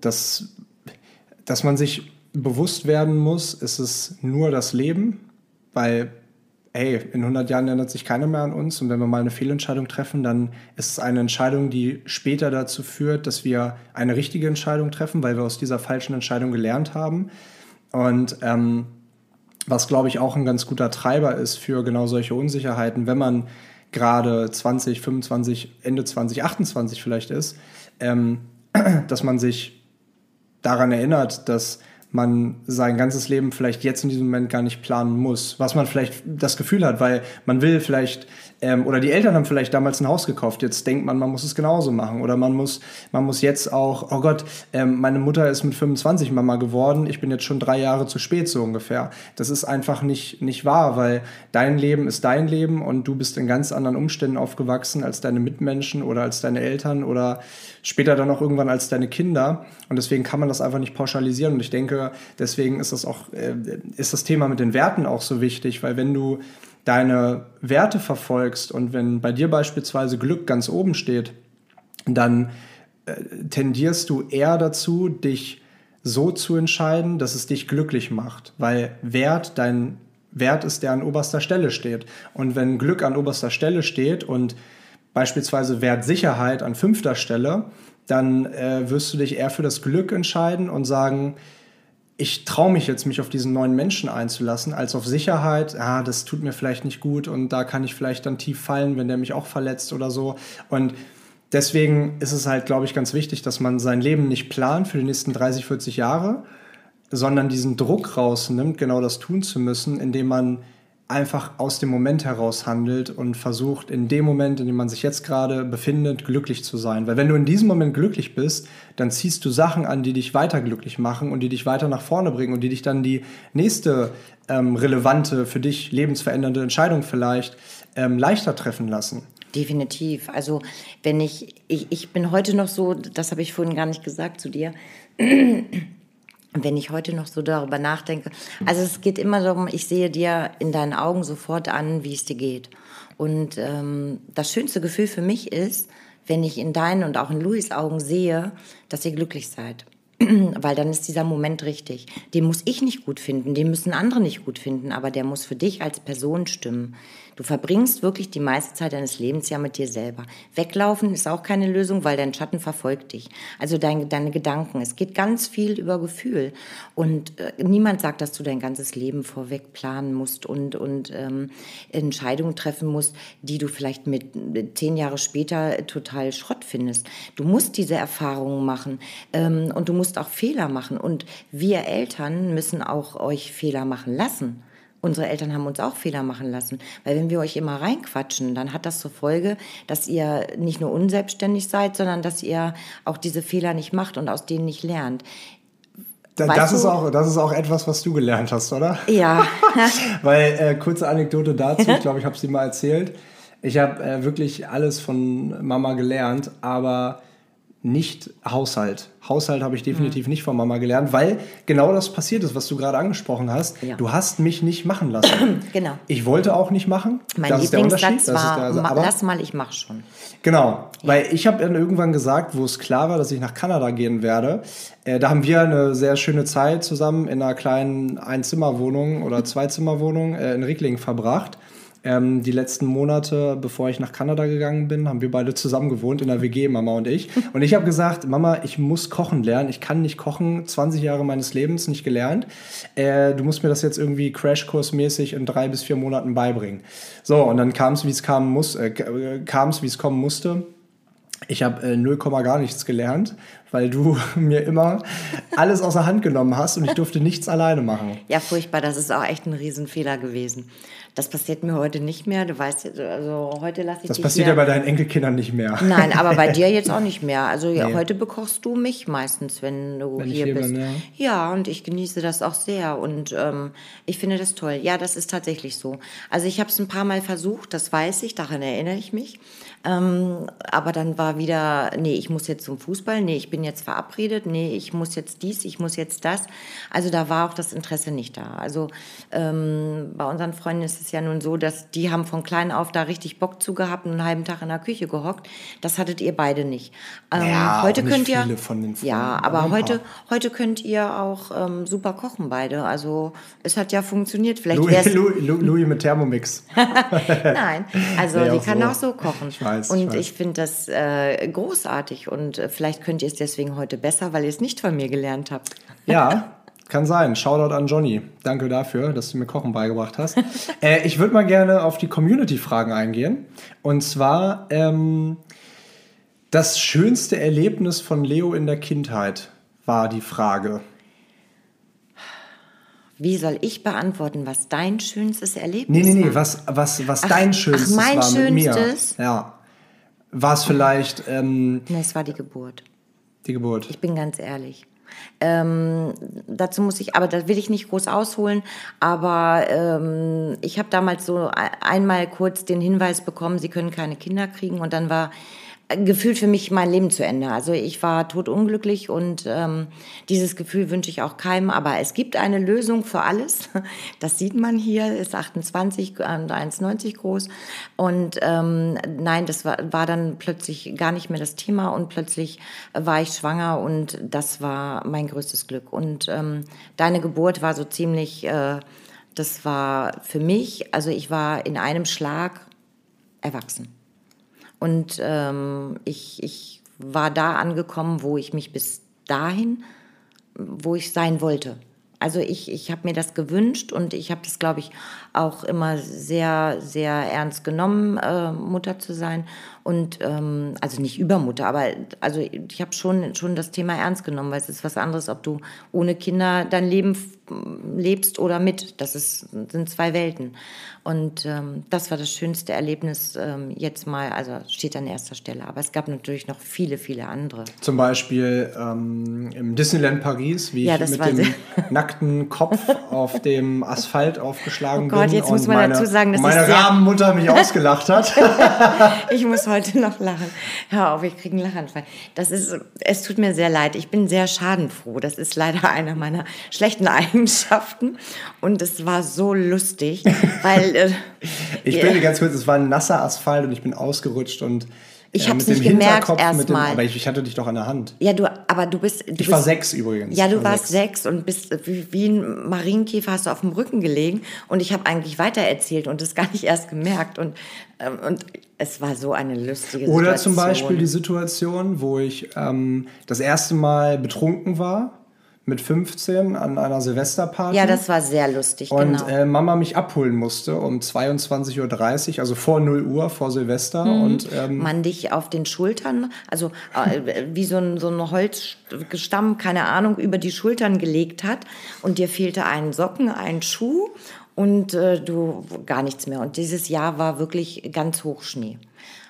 dass, dass man sich bewusst werden muss, ist es nur das Leben, weil, hey, in 100 Jahren ändert sich keiner mehr an uns und wenn wir mal eine Fehlentscheidung treffen, dann ist es eine Entscheidung, die später dazu führt, dass wir eine richtige Entscheidung treffen, weil wir aus dieser falschen Entscheidung gelernt haben. Und ähm, was, glaube ich, auch ein ganz guter Treiber ist für genau solche Unsicherheiten, wenn man gerade 20, 25, Ende 20, 28 vielleicht ist, ähm, dass man sich daran erinnert, dass man sein ganzes Leben vielleicht jetzt in diesem Moment gar nicht planen muss, was man vielleicht das Gefühl hat, weil man will vielleicht ähm, oder die Eltern haben vielleicht damals ein Haus gekauft, jetzt denkt man, man muss es genauso machen. Oder man muss, man muss jetzt auch, oh Gott, ähm, meine Mutter ist mit 25 Mama geworden, ich bin jetzt schon drei Jahre zu spät so ungefähr. Das ist einfach nicht, nicht wahr, weil dein Leben ist dein Leben und du bist in ganz anderen Umständen aufgewachsen als deine Mitmenschen oder als deine Eltern oder später dann auch irgendwann als deine Kinder. Und deswegen kann man das einfach nicht pauschalisieren. Und ich denke, deswegen ist das auch, äh, ist das Thema mit den Werten auch so wichtig, weil wenn du deine Werte verfolgst und wenn bei dir beispielsweise Glück ganz oben steht, dann äh, tendierst du eher dazu, dich so zu entscheiden, dass es dich glücklich macht, weil Wert dein Wert ist, der an oberster Stelle steht. Und wenn Glück an oberster Stelle steht und beispielsweise Wertsicherheit an fünfter Stelle, dann äh, wirst du dich eher für das Glück entscheiden und sagen, ich traue mich jetzt, mich auf diesen neuen Menschen einzulassen, als auf Sicherheit, ah, das tut mir vielleicht nicht gut und da kann ich vielleicht dann tief fallen, wenn der mich auch verletzt oder so. Und deswegen ist es halt, glaube ich, ganz wichtig, dass man sein Leben nicht plant für die nächsten 30, 40 Jahre, sondern diesen Druck rausnimmt, genau das tun zu müssen, indem man einfach aus dem Moment heraus handelt und versucht, in dem Moment, in dem man sich jetzt gerade befindet, glücklich zu sein. Weil wenn du in diesem Moment glücklich bist, dann ziehst du Sachen an, die dich weiter glücklich machen und die dich weiter nach vorne bringen und die dich dann die nächste ähm, relevante, für dich lebensverändernde Entscheidung vielleicht ähm, leichter treffen lassen. Definitiv. Also wenn ich, ich, ich bin heute noch so, das habe ich vorhin gar nicht gesagt zu dir, wenn ich heute noch so darüber nachdenke, also es geht immer darum, ich sehe dir in deinen Augen sofort an, wie es dir geht. Und ähm, das schönste Gefühl für mich ist, wenn ich in deinen und auch in Louis Augen sehe, dass ihr glücklich seid. Weil dann ist dieser Moment richtig. Den muss ich nicht gut finden, den müssen andere nicht gut finden, aber der muss für dich als Person stimmen. Du verbringst wirklich die meiste Zeit deines Lebens ja mit dir selber. Weglaufen ist auch keine Lösung, weil dein Schatten verfolgt dich. Also dein, deine Gedanken. Es geht ganz viel über Gefühl. Und äh, niemand sagt, dass du dein ganzes Leben vorweg planen musst und, und ähm, Entscheidungen treffen musst, die du vielleicht mit, zehn Jahre später total Schrott findest. Du musst diese Erfahrungen machen ähm, und du musst auch Fehler machen. Und wir Eltern müssen auch euch Fehler machen lassen unsere Eltern haben uns auch Fehler machen lassen. Weil wenn wir euch immer reinquatschen, dann hat das zur Folge, dass ihr nicht nur unselbstständig seid, sondern dass ihr auch diese Fehler nicht macht und aus denen nicht lernt. das, ist auch, das ist auch etwas, was du gelernt hast, oder? Ja. Weil, äh, kurze Anekdote dazu, ich glaube, ich habe dir mal erzählt. Ich habe äh, wirklich alles von Mama gelernt, aber nicht Haushalt. Haushalt habe ich definitiv mhm. nicht von Mama gelernt, weil genau das passiert ist, was du gerade angesprochen hast. Ja. Du hast mich nicht machen lassen. genau. Ich wollte auch nicht machen. Mein das Lieblingssatz war, also, lass mal, ich mach schon. Genau, ja. weil ich habe dann irgendwann gesagt, wo es klar war, dass ich nach Kanada gehen werde. Äh, da haben wir eine sehr schöne Zeit zusammen in einer kleinen Einzimmerwohnung oder Zweizimmerwohnung äh, in Rickling verbracht. Ähm, die letzten Monate, bevor ich nach Kanada gegangen bin, haben wir beide zusammen gewohnt in der WG, Mama und ich. Und ich habe gesagt, Mama, ich muss kochen lernen. Ich kann nicht kochen, 20 Jahre meines Lebens nicht gelernt. Äh, du musst mir das jetzt irgendwie Crashkursmäßig in drei bis vier Monaten beibringen. So, und dann kam es, wie es kam muss, äh, kam es, wie es kommen musste. Ich habe äh, 0, gar nichts gelernt, weil du mir immer alles aus der Hand genommen hast und ich durfte nichts alleine machen. Ja, furchtbar. Das ist auch echt ein Riesenfehler gewesen. Das passiert mir heute nicht mehr. Du weißt, also heute lasse ich Das passiert ja bei deinen Enkelkindern nicht mehr. Nein, aber bei dir jetzt auch nicht mehr. Also nee. ja, heute bekochst du mich meistens, wenn du wenn hier, hier, bist. Bin, ja. ja. und ich genieße das auch sehr und ähm, ich finde das toll. Ja, das ist tatsächlich so. Also ich habe es ein paar Mal versucht, das weiß ich, daran erinnere ich mich. Ähm, aber dann war wieder, nee, ich muss jetzt zum Fußball, nee, ich bin jetzt verabredet, nee, ich muss jetzt dies, ich muss jetzt das. Also da war auch das Interesse nicht da. Also ähm, bei unseren Freunden ist es ja nun so, dass die haben von klein auf da richtig Bock zu gehabt und einen halben Tag in der Küche gehockt. Das hattet ihr beide nicht. Ähm, ja, heute könnt ihr, ja, aber heute, heute könnt ihr auch ähm, super kochen beide. Also es hat ja funktioniert. Vielleicht Louis, Louis, Louis mit Thermomix. Nein, also nee, die kann so. auch so kochen. Ich weiß, und ich, weiß. ich finde das äh, großartig und äh, vielleicht könnt ihr es deswegen heute besser, weil ihr es nicht von mir gelernt habt. Ja, kann sein. Shoutout an Johnny. Danke dafür, dass du mir Kochen beigebracht hast. äh, ich würde mal gerne auf die Community-Fragen eingehen. Und zwar ähm, das schönste Erlebnis von Leo in der Kindheit war die Frage. Wie soll ich beantworten, was dein schönstes Erlebnis Nee, nee, nee, war? was, was, was dein schönstes ach, mein war mit mir. Schönstes? Ja. War es vielleicht ähm, Nee, es war die Geburt. die Geburt? Ich bin ganz ehrlich. Ähm, dazu muss ich, aber da will ich nicht groß ausholen, aber ähm, ich habe damals so ein- einmal kurz den Hinweis bekommen, sie können keine Kinder kriegen und dann war gefühlt für mich mein Leben zu Ende. Also ich war totunglücklich und ähm, dieses Gefühl wünsche ich auch keinem. Aber es gibt eine Lösung für alles. Das sieht man hier, ist 28 und 1,90 groß. Und ähm, nein, das war, war dann plötzlich gar nicht mehr das Thema und plötzlich war ich schwanger und das war mein größtes Glück. Und ähm, deine Geburt war so ziemlich, äh, das war für mich, also ich war in einem Schlag erwachsen. Und ähm, ich, ich war da angekommen, wo ich mich bis dahin, wo ich sein wollte. Also ich, ich habe mir das gewünscht und ich habe das, glaube ich, auch immer sehr, sehr ernst genommen, äh, Mutter zu sein. Und ähm, also nicht Übermutter, aber also ich habe schon, schon das Thema ernst genommen, weil es ist was anderes, ob du ohne Kinder dein Leben lebst oder mit. Das ist, sind zwei Welten. Und ähm, das war das schönste Erlebnis ähm, jetzt mal, also steht an erster Stelle. Aber es gab natürlich noch viele, viele andere. Zum Beispiel ähm, im Disneyland Paris, wie Ja, ich mit dem nackten Kopf auf dem Asphalt aufgeschlagen Oh Gott, bin. jetzt muss man meine, dazu sagen, das meine Rabenmutter mich ausgelacht hat. Ich muss heute noch lachen. Hör auf, ich kriege einen Lachanfall. Das ist, es tut mir sehr leid. Ich bin sehr schadenfroh. Das ist leider einer meiner schlechten Eigenschaften. Und es war so lustig, weil äh, Ich bin ganz kurz, es war ein nasser Asphalt und ich bin ausgerutscht und Ich äh, hab's mit dem nicht gemerkt erstmal. aber ich, ich hatte dich doch an der Hand. ja, du, aber du bist. Du Ich bist, war sechs übrigens. Ja, du war warst sechs und bist wie, wie ein Marienkäfer hast du auf dem Rücken gelegen und ich habe eigentlich weitererzählt und das gar nicht erst gemerkt und ähm, und es war so eine lustige Situation. Oder zum Beispiel die Situation, wo ich ähm, das erste Mal betrunken war, mit 15 an einer Silvesterparty. Ja, das war sehr lustig, und genau. äh, Mama mich abholen musste um 22.30 Uhr, also vor 0 Uhr, vor Silvester. Mhm. Und ähm, man dich auf den Schultern, also äh, wie so ein, so ein Holzstamm, keine Ahnung, über die Schultern gelegt hat und dir fehlte ein Socken, ein Schuh und äh, du gar nichts mehr. Und dieses Jahr war wirklich ganz Hochschnee.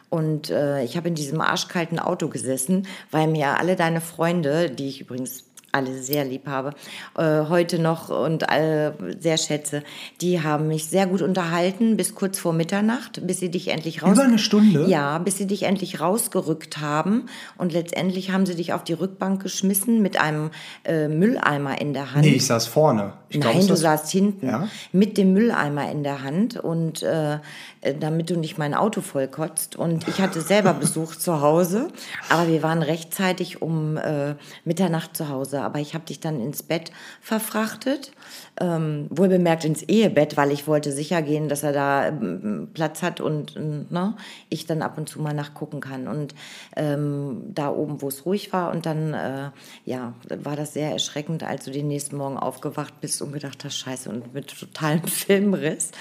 Und äh, ich habe in diesem arschkalten Auto gesessen, weil mir alle deine Freunde, die ich übrigens alle sehr lieb habe, äh, heute noch und alle sehr schätze, die haben mich sehr gut unterhalten bis kurz vor Mitternacht, bis sie dich endlich raus... Über eine Stunde? Ja, bis sie dich endlich rausgerückt haben und letztendlich haben sie dich auf die Rückbank geschmissen mit einem äh, Mülleimer in der Hand. nee, ich saß vorne. Ich glaub, Nein, ist du saßt hinten Ja? mit dem Mülleimer in der Hand und äh, äh, damit du nicht mein Auto vollkotzt. Und ich hatte selber Besuch zu Hause, aber wir waren rechtzeitig um äh, Mitternacht zu Hause. Aber ich habe dich dann ins Bett verfrachtet, ähm, wohl bemerkt ins Ehebett, weil ich wollte sicher gehen, dass er da ähm, Platz hat und äh, ne, ich dann ab und zu mal nachgucken kann. Und ähm, da oben, wo es ruhig war, und dann äh, ja, war das sehr erschreckend, als du den nächsten Morgen aufgewacht bist und gedacht hast, scheiße, und mit totalem Filmriss.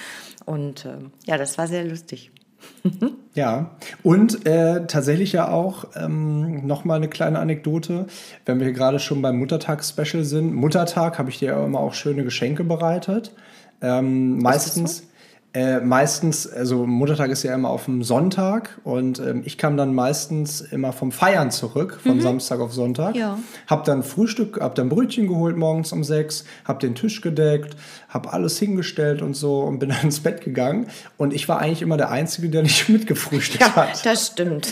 Und ähm, ja, das war sehr lustig. Ja, und äh, tatsächlich ja auch ähm, nochmal eine kleine Anekdote, wenn wir gerade schon beim Muttertag-Special sind. Muttertag habe ich dir ja immer auch schöne Geschenke bereitet. Ähm, meistens, äh, meistens, also Muttertag ist ja immer auf dem Sonntag und ähm, ich kam dann meistens immer vom Feiern zurück, von Samstag auf Sonntag. Ja. Hab dann Frühstück, hab dann Brötchen geholt morgens um sechs, hab den Tisch gedeckt, hab alles hingestellt und so und bin dann ins Bett gegangen. Und ich war eigentlich immer der Einzige, der nicht mitgefrühstückt Ja, hat. das stimmt.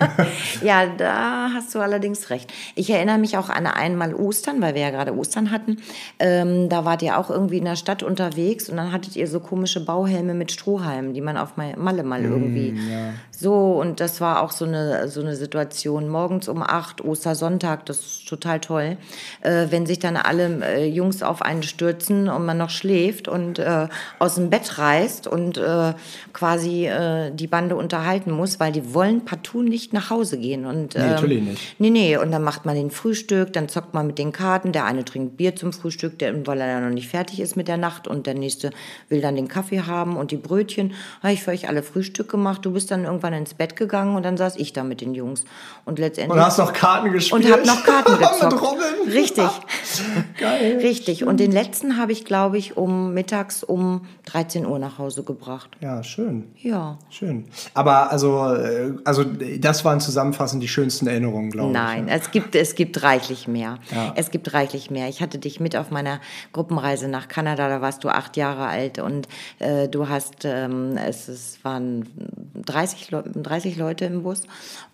ja, da hast du allerdings recht. Ich erinnere mich auch an einmal Ostern, weil wir ja gerade Ostern hatten. Ähm, da wart ihr auch irgendwie in der Stadt unterwegs und dann hattet ihr so komische Bauhelme mit Strohhalmen, die man auf Ma- Malle mal irgendwie so. Und das war auch so eine, so eine Situation. Morgens um acht, Ostersonntag, das ist total toll. Äh, wenn sich dann alle äh, Jungs auf einen stürzen und man noch schläft und äh, aus dem Bett reißt und äh, quasi äh, die Bande unterhalten muss, weil die wollen partout nicht nach Hause gehen. Und, Nee, ähm, natürlich nicht. Nee, nee, und dann macht man den Frühstück, dann zockt man mit den Karten. Der eine trinkt Bier zum Frühstück, der, weil er ja noch nicht fertig ist mit der Nacht und der nächste will dann den Kaffee haben. Haben und die Brötchen, habe ich für euch alle Frühstück gemacht. Du bist dann irgendwann ins Bett gegangen und dann saß ich da mit den Jungs. Und letztendlich. Und hast noch Karten gespielt. Und hab noch Karten gezockt. Richtig. Geil. Richtig. Und den letzten habe ich, glaube ich, um mittags um 13 Uhr nach Hause gebracht. Ja, schön. Ja. Schön. Aber also, äh, also das waren zusammenfassend die schönsten Erinnerungen, glaube ich. Nein, es gibt, es gibt reichlich mehr. Ja. Es gibt reichlich mehr. Ich hatte dich mit auf meiner Gruppenreise nach Kanada, da warst du acht Jahre alt und äh, du hast, ähm, es, es waren 30, Leu 30 Leute im Bus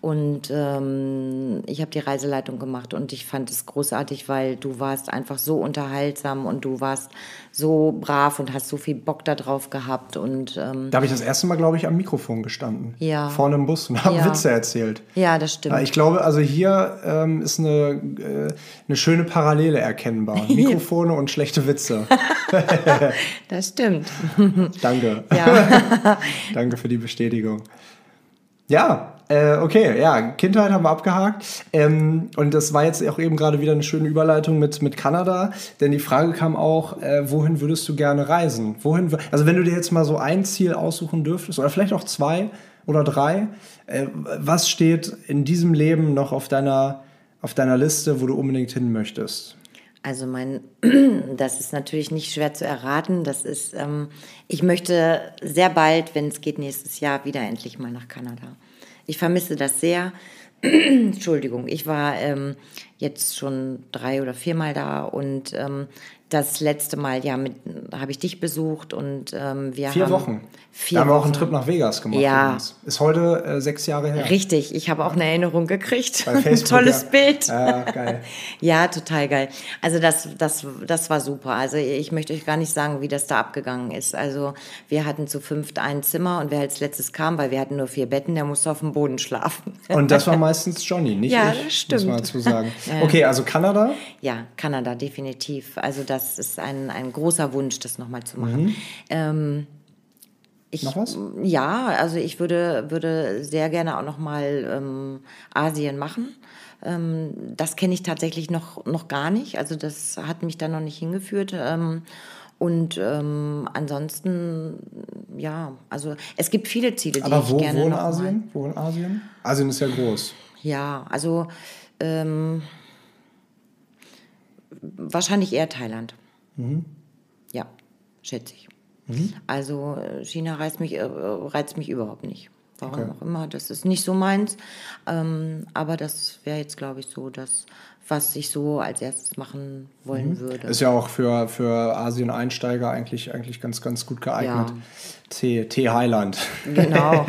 und ähm, ich habe die Reiseleitung gemacht und ich fand es großartig, weil du warst einfach so unterhaltsam und du warst so brav und hast so viel Bock darauf gehabt und ähm, Da habe ich das erste Mal, glaube ich, am Mikrofon gestanden. Ja. Vorne im Bus und habe Ja. Witze erzählt. ja, das stimmt. Ich glaube, also hier ähm, ist eine, äh, eine schöne Parallele erkennbar. Mikrofone und schlechte Witze. Das stimmt. Danke. Danke für die Bestätigung. Ja, äh, okay, ja, Kindheit haben wir abgehakt. Ähm, und das war jetzt auch eben gerade wieder eine schöne Überleitung mit, mit Kanada, denn die Frage kam auch, äh, wohin würdest du gerne reisen? Wohin, also wenn du dir jetzt mal so ein Ziel aussuchen dürftest, oder vielleicht auch zwei oder drei, äh, was steht in diesem Leben noch auf deiner, auf deiner Liste, wo du unbedingt hin möchtest? Also mein, das ist natürlich nicht schwer zu erraten. Das ist, ähm, ich möchte sehr bald, wenn es geht, nächstes Jahr wieder endlich mal nach Kanada. Ich vermisse das sehr. Entschuldigung, ich war ähm, jetzt schon drei oder viermal da und ähm, das letzte Mal ja mit habe ich dich besucht und ähm, wir Vier haben Wochen. Vier da haben wir auch einen Trip nach Vegas gemacht. Ja. Ist heute äh, sechs Jahre her. Richtig, ich habe auch eine Erinnerung gekriegt. Facebook, tolles ja. Bild. Ja, geil. Ja, total geil. Also das, das, das war super. Also ich möchte euch gar nicht sagen, wie das da abgegangen ist. Also wir hatten zu fünft ein Zimmer und wer als letztes kam, weil wir hatten nur vier Betten, der musste auf dem Boden schlafen. Und das war meistens Johnny, nicht Ja, ich, das stimmt. muss man dazu sagen. Okay, also Kanada. Ja, Kanada, definitiv. Also das ist ein, ein großer Wunsch, das nochmal zu machen. Ähm, ich, Noch was? Ja, also ich würde, würde sehr gerne auch nochmal ähm, Asien machen. Ähm, das kenne ich tatsächlich noch, noch gar nicht. Also das hat mich da noch nicht hingeführt. Ähm, und ähm, ansonsten, ja, also es gibt viele Ziele, die Aber ich wo, gerne wo in noch mal- Asien? Wo in Asien? Asien ist ja groß. Ja, also ähm, wahrscheinlich eher Thailand. Mhm. Ja, schätze ich. Also äh, China reizt mich, äh, reizt mich überhaupt nicht. Warum Okay. auch immer, das ist nicht so meins. Ähm, aber das wäre jetzt, glaube ich, so das, was ich so als erstes machen wollen Mhm. würde. Ist ja auch für, für Asien-Einsteiger eigentlich, eigentlich ganz, ganz gut geeignet. Ja. Tee, Tee Highland. Genau,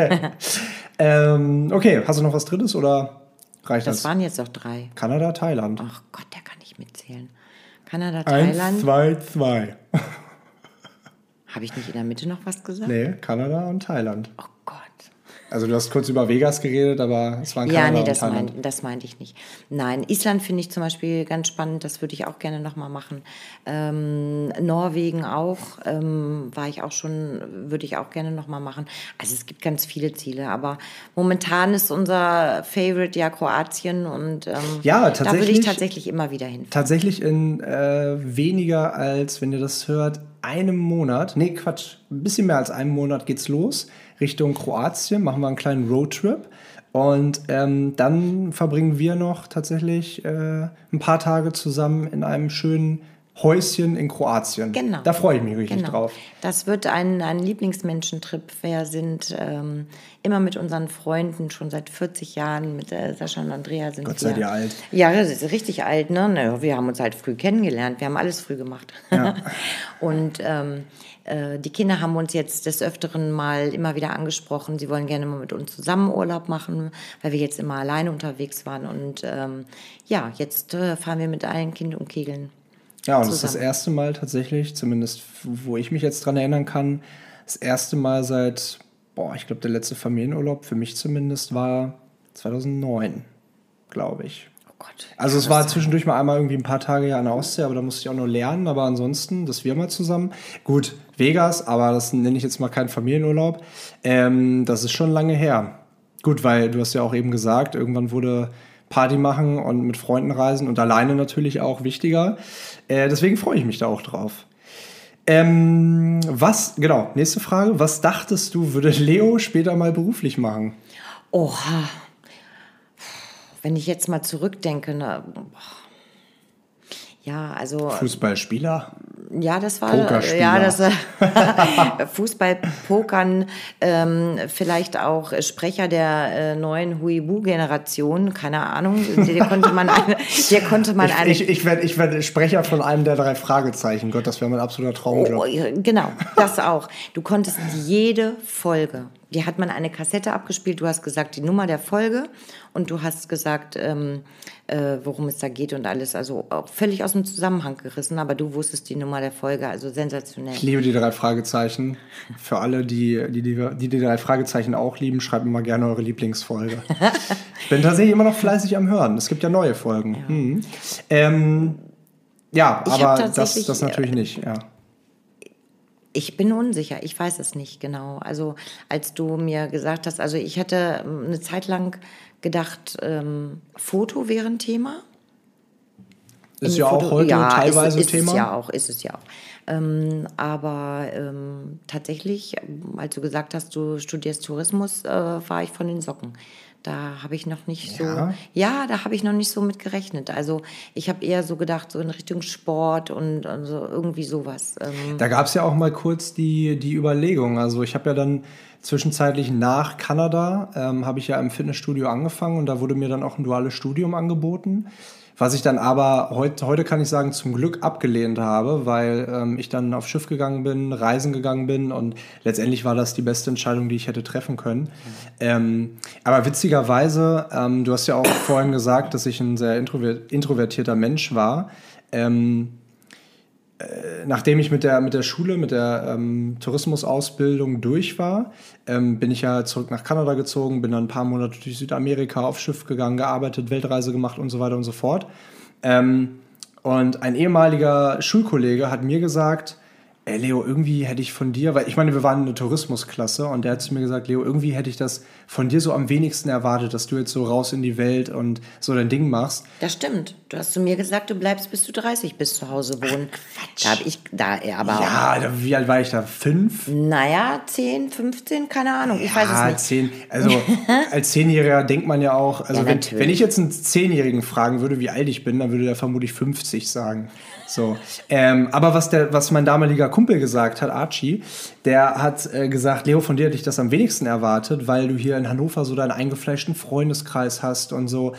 ähm, okay, hast du noch was Drittes oder reicht das? das waren jetzt doch drei. Kanada, Thailand. Ach Gott, der kann nicht mitzählen. Kanada, Eins, Thailand. zwei, zwei. Habe ich nicht in der Mitte noch was gesagt? Nee, Kanada und Thailand. Oh. Also du hast kurz über Vegas geredet, aber es waren Ja, Kanada nee, das, mein, das meinte ich nicht. Nein, Island finde ich zum Beispiel ganz spannend, das würde ich auch gerne nochmal machen. Ähm, Norwegen auch, ähm, war ich auch schon, würde ich auch gerne nochmal machen. Also es gibt ganz viele Ziele, aber momentan ist unser Favorite ja Kroatien und ähm, Ja, da würde ich tatsächlich- tatsächlich immer wieder hin. Tatsächlich in äh, weniger als, wenn ihr das hört, einem Monat, nee, Quatsch, ein bisschen mehr als einem Monat geht's los Richtung Kroatien, machen wir einen kleinen Roadtrip. Und ähm, dann verbringen wir noch tatsächlich äh, ein paar Tage zusammen in einem schönen Häuschen in Kroatien. Genau. Da freue ich mich richtig Genau. drauf. Das wird ein, ein Lieblingsmenschentrip. Wir sind ähm, immer mit unseren Freunden schon seit 40 Jahren, mit äh, Sascha und Andrea sind Gott wir. seid ihr alt. Ja, das ist richtig alt. Ne? Wir haben uns halt früh kennengelernt. Wir haben alles früh gemacht. und ähm, äh, die Kinder haben uns jetzt des Öfteren mal immer wieder angesprochen, sie wollen gerne mal mit uns zusammen Urlaub machen, weil wir jetzt immer alleine unterwegs waren. Und ähm, ja, jetzt äh, fahren wir mit allen Kind und Kegeln. Ja, und das ist das zusammen. erste Mal tatsächlich, zumindest wo ich mich jetzt dran erinnern kann, das erste Mal seit, boah, ich glaube, der letzte Familienurlaub für mich zumindest war 2009, glaube ich. Gott. Also es war zwischendurch mal einmal irgendwie ein paar Tage ja an der Ostsee, aber da musste ich auch nur lernen. Aber ansonsten, dass wir mal zusammen. Gut, Vegas, aber das nenne ich jetzt mal keinen Familienurlaub. Ähm, das ist schon lange her. Gut, weil du hast ja auch eben gesagt, irgendwann wurde Party machen und mit Freunden reisen und alleine natürlich auch wichtiger. Äh, deswegen freue ich mich da auch drauf. Ähm, was, genau, nächste Frage. Was dachtest du, würde Leo später mal beruflich machen? Oha. Wenn ich jetzt mal zurückdenke, ne, ja, also. Fußballspieler? Ja, das war ja das Fußball, Pokern, ähm, vielleicht auch Sprecher der äh, neuen Huibu-Generation, keine Ahnung. Der konnte man eine, der konnte man eine. Ich, ich, ich werde ich werd Sprecher von einem der drei Fragezeichen. Gott, das wäre mein absoluter Traumjob. Oh, genau, das auch. Du konntest jede Folge, die hat man eine Kassette abgespielt. Du hast gesagt die Nummer der Folge und du hast gesagt, ähm, äh, worum es da geht und alles. Also auch völlig aus dem Zusammenhang gerissen, aber du wusstest die Nummer der Folge, also sensationell. Ich liebe die drei Fragezeichen. Für alle, die die, die, die, drei Fragezeichen auch lieben, schreibt mir mal gerne eure Lieblingsfolge. ich bin tatsächlich immer noch fleißig am Hören. Es gibt ja neue Folgen. Ja, hm. ähm, ja aber das, das natürlich nicht. Ja. Ich bin unsicher, ich weiß es nicht genau. Also als du mir gesagt hast, also ich hatte ähm, eine Zeit lang gedacht, ähm, Foto wäre ein Thema. Ist ja Foto, auch heute ja, teilweise ist, ist Thema. Ist ja auch, ist es ja auch. Ähm, aber ähm, tatsächlich, als du gesagt hast, du studierst Tourismus, äh, war ich von den Socken. Da habe ich noch nicht ja. so, ja, da habe ich noch nicht so mit gerechnet. Also ich habe eher so gedacht, so in Richtung Sport und, und so irgendwie sowas. Ähm. Da gab es ja auch mal kurz die, die Überlegung. Also ich habe ja dann zwischenzeitlich nach Kanada, ähm, habe ich ja im Fitnessstudio angefangen und da wurde mir dann auch ein duales Studium angeboten. Was ich dann aber heute, heute kann ich sagen, zum Glück abgelehnt habe, weil ähm, ich dann auf Schiff gegangen bin, reisen gegangen bin und letztendlich war das die beste Entscheidung, die ich hätte treffen können. Mhm. Ähm, aber witzigerweise, ähm, du hast ja auch vorhin gesagt, dass ich ein sehr introvertierter Mensch war. Ähm, äh, nachdem ich mit der, mit der Schule, mit der ähm, Tourismusausbildung durch war, ähm, bin ich ja zurück nach Kanada gezogen, bin dann ein paar Monate durch Südamerika auf Schiff gegangen, gearbeitet, Weltreise gemacht und so weiter und so fort. Ähm, und ein ehemaliger Schulkollege hat mir gesagt, ey Leo, irgendwie hätte ich von dir, weil ich meine, wir waren eine Tourismusklasse und der hat zu mir gesagt, Leo, irgendwie hätte ich das von dir so am wenigsten erwartet, dass du jetzt so raus in die Welt und so dein Ding machst. Das stimmt. Du hast zu mir gesagt, du bleibst bis du 30 bist zu Hause wohnen. Ach, Quatsch. Da habe ich, da, aber Ja, da, wie alt war ich da? Fünf? Naja, 10, 15, keine Ahnung, ich ja, weiß es nicht. Zehn, also als Zehnjähriger denkt man ja auch, also ja, wenn, wenn ich jetzt einen Zehnjährigen fragen würde, wie alt ich bin, dann würde der vermutlich 50 sagen. So. Ähm, aber was, der, was mein damaliger Kumpel gesagt hat, Archie, der hat äh, gesagt, Leo, von dir hätte ich das am wenigsten erwartet, weil du hier in Hannover so deinen eingefleischten Freundeskreis hast und so.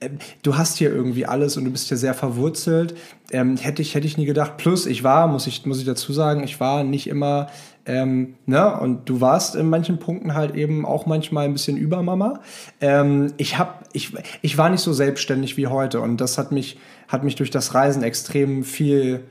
Ähm, du hast hier irgendwie alles und du bist hier sehr verwurzelt. Ähm, hätte, ich, hätte ich nie gedacht. Plus, ich war, muss ich, muss ich dazu sagen, ich war nicht immer, ähm, ne, und du warst in manchen Punkten halt eben auch manchmal ein bisschen über Mama. Ähm, ich, hab, ich, ich war nicht so selbstständig wie heute und das hat mich, hat mich durch das Reisen extrem viel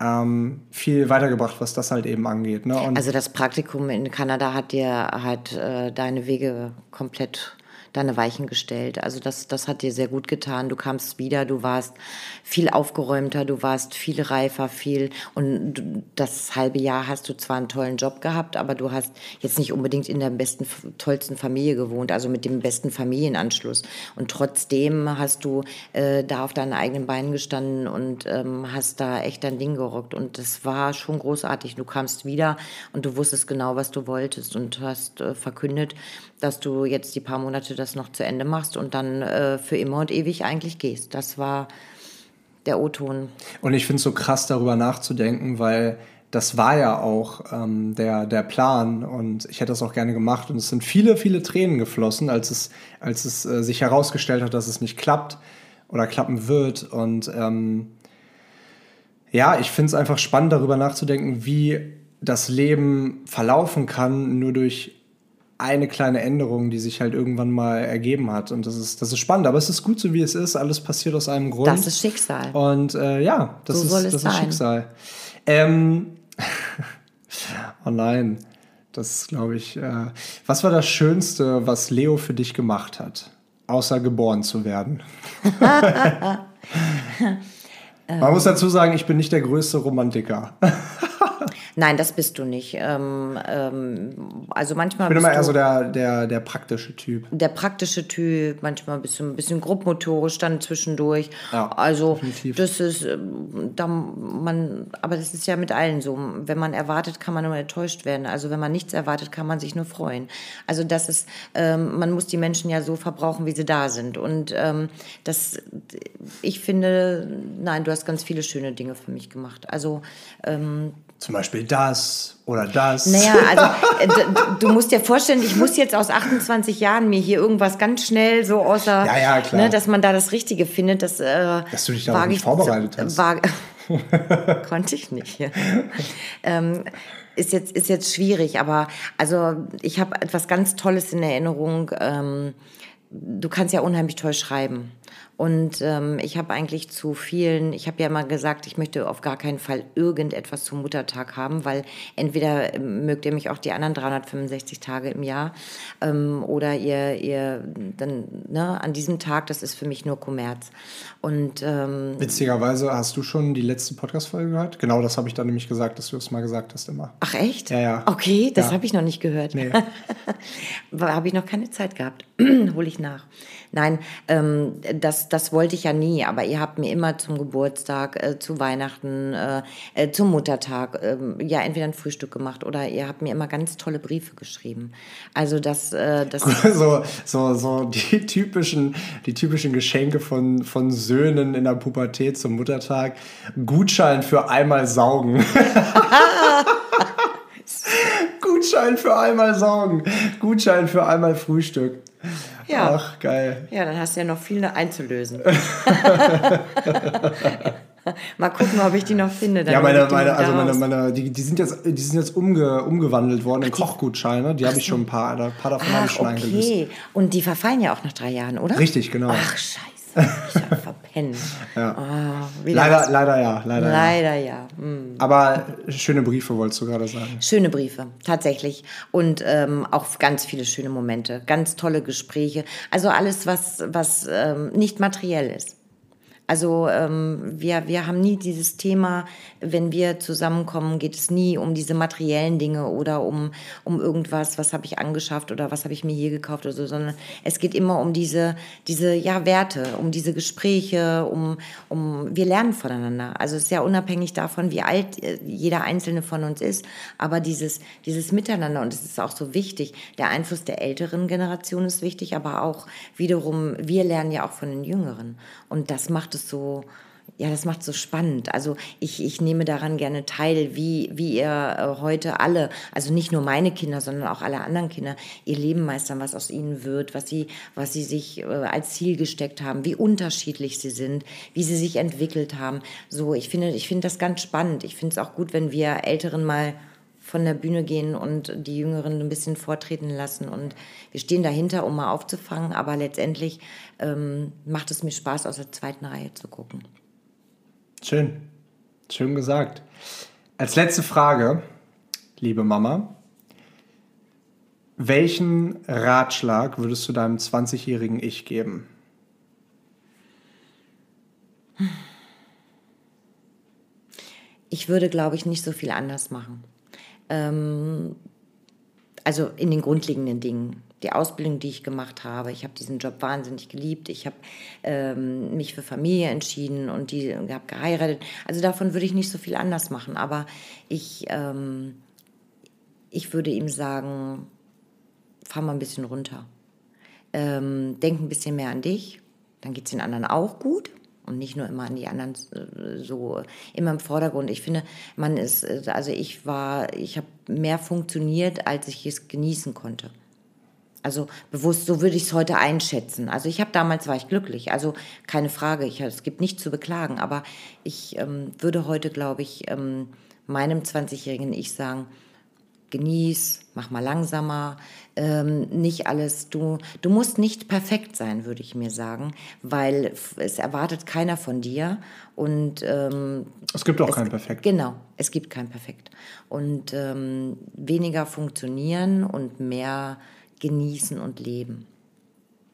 ähm, viel weitergebracht, was das halt eben angeht. Ne? also das Praktikum in Kanada hat dir halt äh, deine Wege komplett deine Weichen gestellt. Also das, das hat dir sehr gut getan. Du kamst wieder, du warst viel aufgeräumter, du warst viel reifer, viel und das halbe Jahr hast du zwar einen tollen Job gehabt, aber du hast jetzt nicht unbedingt in der besten, tollsten Familie gewohnt, also mit dem besten Familienanschluss. Und trotzdem hast du äh, da auf deinen eigenen Beinen gestanden und ähm, hast da echt dein Ding gerockt. Und das war schon großartig. Du kamst wieder und du wusstest genau, was du wolltest und hast äh, verkündet, dass du jetzt die paar Monate das noch zu Ende machst und dann äh, für immer und ewig eigentlich gehst. Das war der O-Ton. Und ich finde es so krass, darüber nachzudenken, weil das war ja auch ähm, der, der Plan und ich hätte das auch gerne gemacht. Und es sind viele, viele Tränen geflossen, als es, als es äh, sich herausgestellt hat, dass es nicht klappt oder klappen wird. Und ähm, ja, ich finde es einfach spannend, darüber nachzudenken, wie das Leben verlaufen kann, nur durch eine kleine Änderung, die sich halt irgendwann mal ergeben hat. Und das ist, das ist spannend. Aber es ist gut so, wie es ist. Alles passiert aus einem Grund. Das ist Schicksal. Und äh, ja, das, so ist, das ist Schicksal. Ähm, oh nein, das glaube ich. Äh, was war das Schönste, was Leo für dich gemacht hat? Außer geboren zu werden. Man muss dazu sagen, ich bin nicht der größte Romantiker. Nein, das bist du nicht. Ähm, ähm, also manchmal. Ich bin immer eher so der, der, der praktische Typ. der praktische Typ, manchmal ein bisschen, ein bisschen grobmotorisch dann zwischendurch. Ja, also definitiv. das ist, ähm, da man, aber das ist ja mit allen so. Wenn man erwartet, kann man nur enttäuscht werden. Also wenn man nichts erwartet, kann man sich nur freuen. Also das ist, ähm, man muss die Menschen ja so verbrauchen, wie sie da sind. Und ähm, das, ich finde, nein, du hast ganz viele schöne Dinge für mich gemacht. Also ähm, Zum Beispiel das oder das. naja, also äh, du musst dir vorstellen, ich muss jetzt aus 28 Jahren mir hier irgendwas ganz schnell so außer, Ja, ja, klar. Ne, dass man da das Richtige findet. Das, äh, Dass du dich wage nicht ich- vorbereitet hast. Wage, konnte ich nicht. ähm, ist jetzt ist jetzt schwierig, aber also ich habe etwas ganz Tolles in Erinnerung. Ähm, du kannst ja unheimlich toll schreiben. Und ähm, ich habe eigentlich zu vielen, ich habe ja immer gesagt, ich möchte auf gar keinen Fall irgendetwas zum Muttertag haben, weil entweder ähm, mögt ihr mich auch die anderen 365 Tage im Jahr ähm, oder ihr, ihr dann ne, an diesem Tag, das ist für mich nur Kommerz. Und ähm, Witzigerweise hast du schon die letzte Podcast-Folge gehört? Genau das habe ich dann nämlich gesagt, dass du es mal gesagt hast immer. ach echt? Ja, ja. Okay, das Ja. habe ich noch nicht gehört. Nee. habe ich noch keine Zeit gehabt. Hole ich nach. Nein, ähm, das, das wollte ich ja nie, aber ihr habt mir immer zum Geburtstag, äh, zu Weihnachten, äh, äh, zum Muttertag, ähm, ja, entweder ein Frühstück gemacht oder ihr habt mir immer ganz tolle Briefe geschrieben. Also das, äh, das so, so, so die typischen, die typischen Geschenke von, von Söhnen in der Pubertät zum Muttertag. Gutschein für einmal saugen. Gutschein für einmal saugen. Gutschein für einmal Frühstück. Ja. Ach, geil. Ja, dann hast du ja noch viel einzulösen. Mal gucken, ob ich die noch finde. Ja, meine, meine, also meine, meine, die, die sind jetzt, die sind jetzt umge, umgewandelt worden in Kochgutscheine. Die habe ich schon ein paar, ein paar davon habe ich schon eingelöst. okay. Und die verfallen ja auch nach drei Jahren, oder? Richtig, genau. Ach, scheiße. Ich habe verpennt. Ja. Wieder Leider, was. leider ja, leider, ja. Leider ja. Hm. Aber schöne Briefe wolltest du gerade sagen. Schöne Briefe, tatsächlich. Und ähm, auch ganz viele schöne Momente, ganz tolle Gespräche. Also alles, was, was ähm, nicht materiell ist. Also ähm, wir, wir haben nie dieses Thema, wenn wir zusammenkommen, geht es nie um diese materiellen Dinge oder um, um irgendwas, was habe ich angeschafft oder was habe ich mir hier gekauft oder so, sondern es geht immer um diese, diese ja, Werte, um diese Gespräche, um, um wir lernen voneinander. Also es ist ja unabhängig davon, wie alt äh, jeder Einzelne von uns ist, aber dieses, dieses Miteinander und es ist auch so wichtig, der Einfluss der älteren Generation ist wichtig, aber auch wiederum, wir lernen ja auch von den Jüngeren und das macht es so, ja, das macht so spannend. Also ich, ich nehme daran gerne teil, wie, wie ihr äh, heute alle, also nicht nur meine Kinder, sondern auch alle anderen Kinder, ihr Leben meistern, was aus ihnen wird, was sie, was sie sich äh, als Ziel gesteckt haben, wie unterschiedlich sie sind, wie sie sich entwickelt haben. So, ich finde, ich finde das ganz spannend. Ich finde es auch gut, wenn wir Älteren mal von der Bühne gehen und die Jüngeren ein bisschen vortreten lassen. Und wir stehen dahinter, um mal aufzufangen, aber letztendlich ähm, macht es mir Spaß, aus der zweiten Reihe zu gucken. Schön. Schön gesagt. Als letzte Frage, liebe Mama, welchen Ratschlag würdest du deinem 20-jährigen Ich geben? Ich würde, glaube ich, nicht so viel anders machen. Ähm, also in den grundlegenden Dingen. Die Ausbildung, die ich gemacht habe, ich habe diesen Job wahnsinnig geliebt. Ich habe ähm, mich für Familie entschieden und die habe geheiratet. Also davon würde ich nicht so viel anders machen. Aber ich, ähm, ich würde ihm sagen, fahr mal ein bisschen runter. Ähm, denk ein bisschen mehr an dich, dann geht es den anderen auch gut und nicht nur immer an die anderen äh, so immer im Vordergrund. Ich finde, man ist, äh, also ich war, ich habe mehr funktioniert, als ich es genießen konnte. Also bewusst, so würde ich es heute einschätzen. Also ich habe damals war ich glücklich, also keine Frage. Ich, es gibt nichts zu beklagen, aber ich ähm, würde heute, glaube ich, ähm, meinem 20-jährigen Ich sagen, genieß, mach mal langsamer, ähm, nicht alles, du, du musst nicht perfekt sein, würde ich mir sagen, weil es erwartet keiner von dir und ähm, Es gibt auch kein Perfekt. Genau, es gibt kein Perfekt. Und ähm, weniger funktionieren und mehr genießen und leben.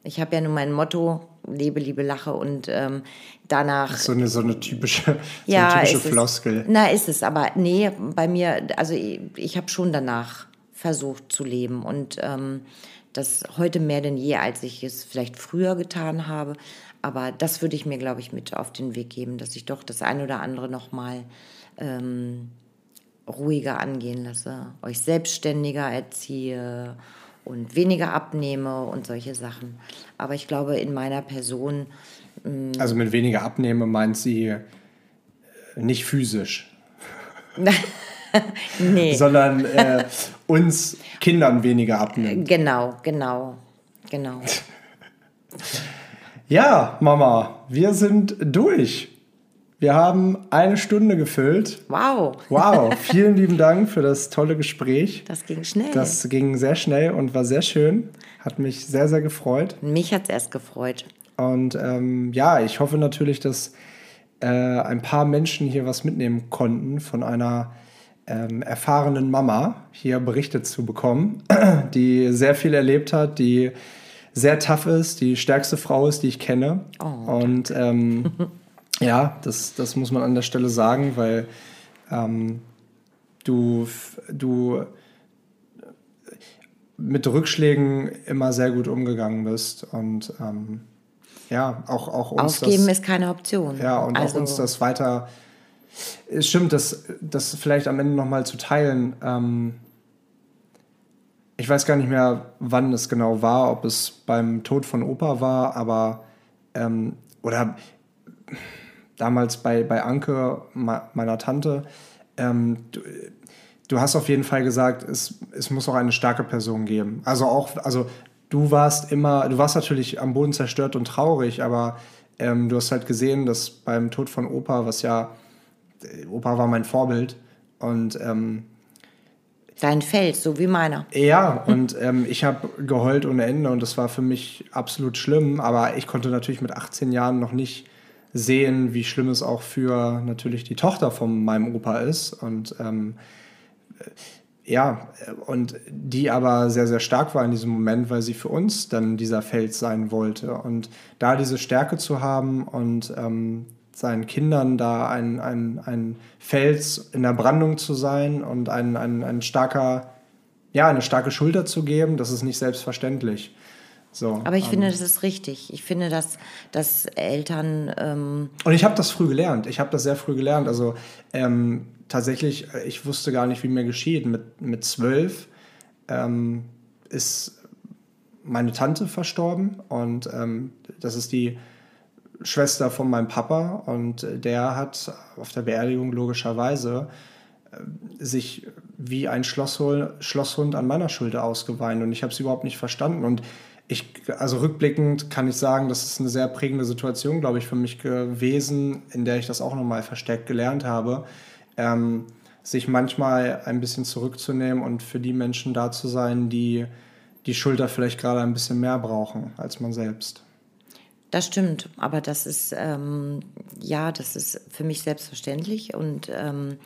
Ich habe ja nun mein Motto, lebe, liebe, lache und ähm, danach. So eine, so eine typische, so ja, eine typische Floskel. Es, na, ist es, aber nee, bei mir, also ich, ich habe schon danach versucht zu leben und ähm, das heute mehr denn je, als ich es vielleicht früher getan habe. Aber das würde ich mir, glaube ich, mit auf den Weg geben, dass ich doch das ein oder andere nochmal ähm, ruhiger angehen lasse, euch selbstständiger erziehe und weniger abnehme und solche Sachen. Aber ich glaube, in meiner Person. Also mit weniger abnehme meint sie äh, nicht physisch. nee. Sondern äh, uns Kindern weniger abnimmt. Genau, genau, genau. Ja, Mama, wir sind durch. Wir haben eine Stunde gefüllt. Wow. Wow, vielen lieben Dank für das tolle Gespräch. Das ging schnell. Das ging sehr schnell und war sehr schön. Hat mich sehr, sehr gefreut. Mich hat es erst gefreut. Und ähm, ja, ich hoffe natürlich, dass äh, ein paar Menschen hier was mitnehmen konnten von einer ähm, erfahrenen Mama hier berichtet zu bekommen, die sehr viel erlebt hat, die sehr tough ist, die stärkste Frau ist, die ich kenne. Oh. Und ähm, ja, das, das muss man an der Stelle sagen, weil ähm, du, du mit Rückschlägen immer sehr gut umgegangen bist und ähm, ja, auch, auch uns Aufgeben das, ist keine Option. Ja, und also, auch uns das weiter. Es stimmt, das, das vielleicht am Ende nochmal zu teilen. Ähm, ich weiß gar nicht mehr, wann es genau war, ob es beim Tod von Opa war, aber ähm, oder damals bei, bei Anke, meiner Tante, ähm, du, du, hast auf jeden Fall gesagt, es, es muss auch eine starke Person geben. Also auch, also du warst immer, du warst natürlich am Boden zerstört und traurig, aber ähm, du hast halt gesehen, dass beim Tod von Opa, was ja, Opa war mein Vorbild und ähm, Dein Fels, so wie meiner. Ja, und ähm, ich habe geheult ohne Ende und das war für mich absolut schlimm, aber ich konnte natürlich mit 18 Jahren noch nicht sehen, wie schlimm es auch für natürlich die Tochter von meinem Opa ist. Und ähm, ja, und die aber sehr, sehr stark war in diesem Moment, weil sie für uns dann dieser Fels sein wollte. Und da diese Stärke zu haben und ähm, seinen Kindern da ein, ein, ein Fels in der Brandung zu sein und ein, ein, ein starker, ja, eine starke Schulter zu geben, das ist nicht selbstverständlich. So, Aber ich ähm, finde, das ist richtig. Ich finde, dass, dass Eltern. Ähm und ich habe das früh gelernt. Ich habe das sehr früh gelernt. Also ähm, tatsächlich, äh, ich wusste gar nicht, wie mir geschieht. Mit, mit zwölf ähm, ist meine Tante verstorben und ähm, das ist die Schwester von meinem Papa und der hat auf der Beerdigung logischerweise äh, sich wie ein Schlosshund, Schlosshund an meiner Schulter ausgeweint und ich habe es überhaupt nicht verstanden und ich, also rückblickend kann ich sagen, das ist eine sehr prägende Situation, glaube ich, für mich gewesen, in der ich das auch nochmal verstärkt gelernt habe, ähm, sich manchmal ein bisschen zurückzunehmen und für die Menschen da zu sein, die die Schulter vielleicht gerade ein bisschen mehr brauchen als man selbst. Das stimmt, aber das ist ähm, ja, das ist für mich selbstverständlich und ähm,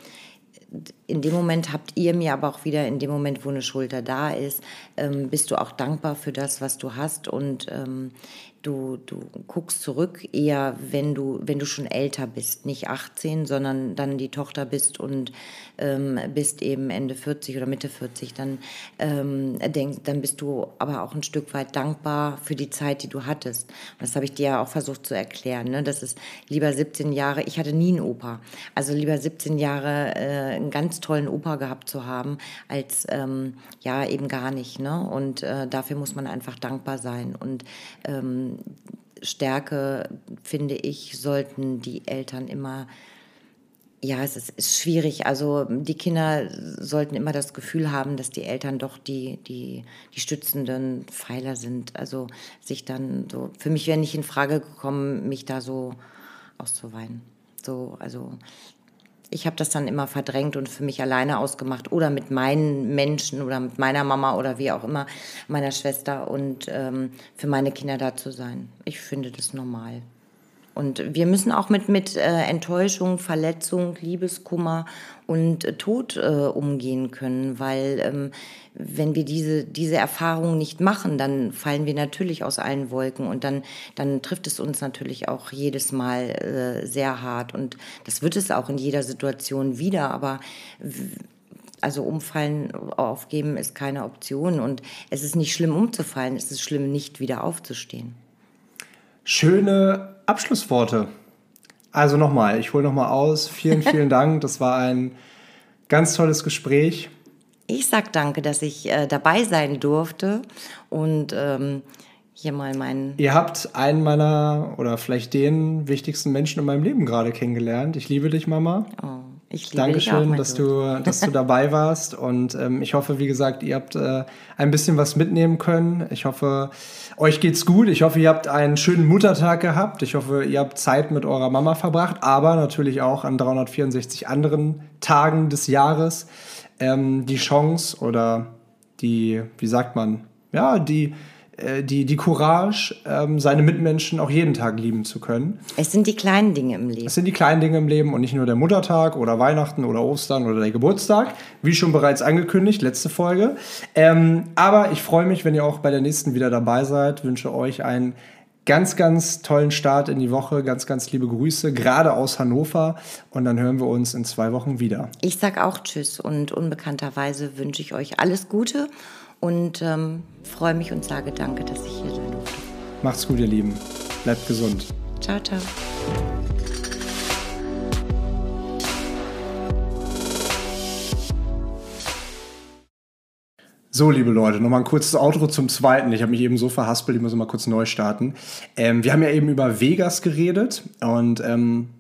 in dem Moment habt ihr mir aber auch wieder, in dem Moment, wo eine Schulter da ist, ähm, bist du auch dankbar für das, was du hast. Und ähm, du, du guckst zurück eher, wenn du, wenn du schon älter bist, nicht 18, sondern dann die Tochter bist und ähm, bist eben Ende 40 oder Mitte 40, dann, ähm, denk, dann bist du aber auch ein Stück weit dankbar für die Zeit, die du hattest. Das habe ich dir ja auch versucht zu erklären. Ne? Das ist lieber 17 Jahre, ich hatte nie einen Opa, also lieber 17 Jahre äh, einen ganz tollen Opa gehabt zu haben, als ähm, ja eben gar nicht. Ne? Und äh, dafür muss man einfach dankbar sein. Und ähm, Stärke, finde ich, sollten die Eltern immer ja, es ist, ist, schwierig. Also die Kinder sollten immer das Gefühl haben, dass die Eltern doch die, die, die stützenden Pfeiler sind. Also sich dann so, für mich wäre nicht in Frage gekommen, mich da so auszuweinen. So, also ich habe das dann immer verdrängt und für mich alleine ausgemacht oder mit meinen Menschen oder mit meiner Mama oder wie auch immer, meiner Schwester und ähm, für meine Kinder da zu sein. Ich finde das normal. Und wir müssen auch mit, mit äh, Enttäuschung, Verletzung, Liebeskummer und äh, Tod äh, umgehen können, weil ähm, wenn wir diese, diese Erfahrung nicht machen, dann fallen wir natürlich aus allen Wolken und dann, dann trifft es uns natürlich auch jedes Mal äh, sehr hart. Und das wird es auch in jeder Situation wieder, aber also umfallen, aufgeben ist keine Option. Und es ist nicht schlimm umzufallen, es ist schlimm, nicht wieder aufzustehen. Schöne Abschlussworte. Also nochmal, ich hole nochmal aus. Vielen, vielen Dank. Das war ein ganz tolles Gespräch. Ich sag danke, dass ich äh, dabei sein durfte und ähm, hier mal meinen. Ihr habt einen meiner oder vielleicht den wichtigsten Menschen in meinem Leben gerade kennengelernt. Ich liebe dich, Mama. Oh. Ich liebe Dankeschön, auch, dass, du, dass du dabei warst. Und ähm, ich hoffe, wie gesagt, ihr habt äh, ein bisschen was mitnehmen können. Ich hoffe, euch geht's gut. Ich hoffe, ihr habt einen schönen Muttertag gehabt. Ich hoffe, ihr habt Zeit mit eurer Mama verbracht, aber natürlich auch an 364 anderen Tagen des Jahres ähm, die Chance oder die, wie sagt man, ja, die die, die Courage, ähm, seine Mitmenschen auch jeden Tag lieben zu können. Es sind die kleinen Dinge im Leben. Es sind die kleinen Dinge im Leben und nicht nur der Muttertag oder Weihnachten oder Ostern oder der Geburtstag, wie schon bereits angekündigt, letzte Folge. Ähm, aber ich freue mich, wenn ihr auch bei der nächsten wieder dabei seid. Wünsche euch einen ganz, ganz tollen Start in die Woche. Ganz, ganz liebe Grüße, gerade aus Hannover. Und dann hören wir uns in zwei Wochen wieder. Ich sag auch Tschüss und unbekannterweise wünsche ich euch alles Gute und ähm, freue mich und sage danke, dass ich hier sein durfte. Macht's gut, ihr Lieben. Bleibt gesund. Ciao, ciao. So, liebe Leute, nochmal ein kurzes Outro zum zweiten. Ich habe mich eben so verhaspelt, ich muss mal kurz neu starten. Ähm, wir haben ja eben über Vegas geredet und ähm,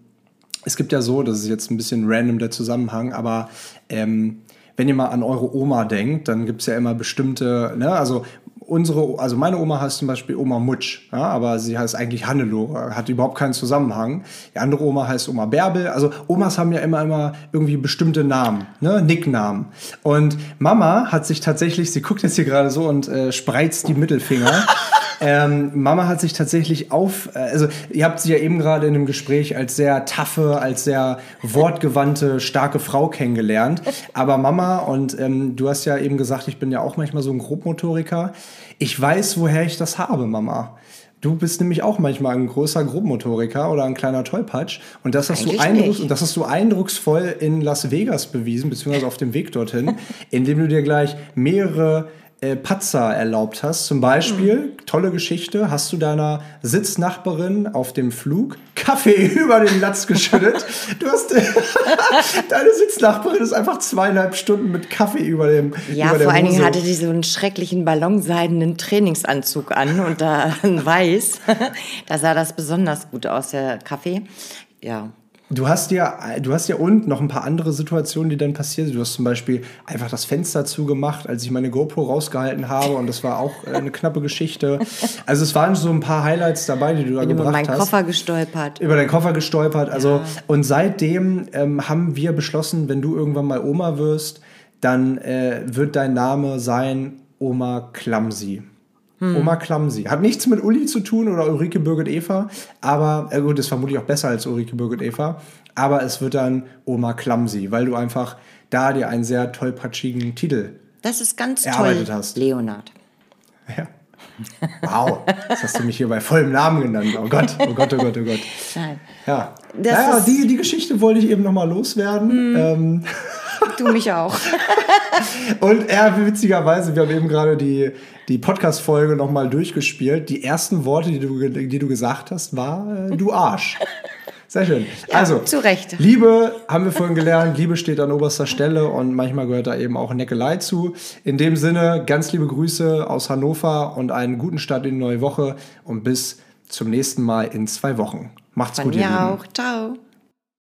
es gibt ja so, das ist jetzt ein bisschen random der Zusammenhang, aber ähm, wenn ihr mal an eure Oma denkt, dann gibt es ja immer bestimmte, ne, also unsere, also meine Oma heißt zum Beispiel Oma Mutsch, ja, aber sie heißt eigentlich Hannelore, hat überhaupt keinen Zusammenhang. Die andere Oma heißt Oma Bärbel. Also Omas haben ja immer immer irgendwie bestimmte Namen, ne, Nicknamen. Und Mama hat sich tatsächlich, sie guckt jetzt hier gerade so und äh, spreizt die Mittelfinger. Ähm, Mama hat sich tatsächlich auf, äh, also ihr habt sie ja eben gerade in einem Gespräch als sehr taffe, als sehr wortgewandte, starke Frau kennengelernt. Aber Mama, und ähm, du hast ja eben gesagt, ich bin ja auch manchmal so ein Grobmotoriker. Ich weiß, woher ich das habe, Mama. Du bist nämlich auch manchmal ein großer Grobmotoriker oder ein kleiner Tollpatsch. Und das hast, du eindrucks und das hast du eindrucksvoll in Las Vegas bewiesen, beziehungsweise auf dem Weg dorthin, indem du dir gleich mehrere äh, Patzer erlaubt hast. Zum Beispiel, mhm. tolle Geschichte, hast du deiner Sitznachbarin auf dem Flug Kaffee über den Latz geschüttet. du hast deine Sitznachbarin ist einfach zweieinhalb Stunden mit Kaffee über dem Ja, über vor allen Dingen hatte die so einen schrecklichen ballonseidenen Trainingsanzug an und da ein weiß. da sah das besonders gut aus, der Kaffee. Ja, Du hast ja, du hast ja und noch ein paar andere Situationen, die dann passiert sind. Du hast zum Beispiel einfach das Fenster zugemacht, als ich meine GoPro rausgehalten habe und das war auch äh, eine knappe Geschichte. Also es waren so ein paar Highlights dabei, die du da Bin gebracht hast. Über meinen Koffer gestolpert. Über deinen Koffer gestolpert. Also ja. und seitdem ähm, haben wir beschlossen, wenn du irgendwann mal Oma wirst, dann äh, wird dein Name sein Oma Clumsy. Hm. Oma Klamsi. Hat nichts mit Uli zu tun oder Ulrike Birgit Eva, aber, äh gut, ist vermutlich auch besser als Ulrike Birgit Eva, aber es wird dann Oma Klamsi, weil du einfach da dir einen sehr tollpatschigen Titel Das ist ganz toll, hast. Leonard. Ja. Wow, jetzt hast du mich hier bei vollem Namen genannt. Oh Gott, oh Gott, oh Gott, oh Gott. Nein. Ja, das naja, die, die Geschichte wollte ich eben nochmal loswerden. Hm. Ähm. Du mich auch. Und er, witzigerweise, wir haben eben gerade die, die Podcast-Folge nochmal durchgespielt. Die ersten Worte, die du, die du gesagt hast, war äh, du Arsch. Sehr schön. Ja, also, zu Recht. Liebe haben wir vorhin gelernt, Liebe steht an oberster Stelle und manchmal gehört da eben auch Neckelei zu. In dem Sinne, ganz liebe Grüße aus Hannover und einen guten Start in die neue Woche und bis zum nächsten Mal in zwei Wochen. Macht's Von gut, ihr Lieben. auch. Ciao.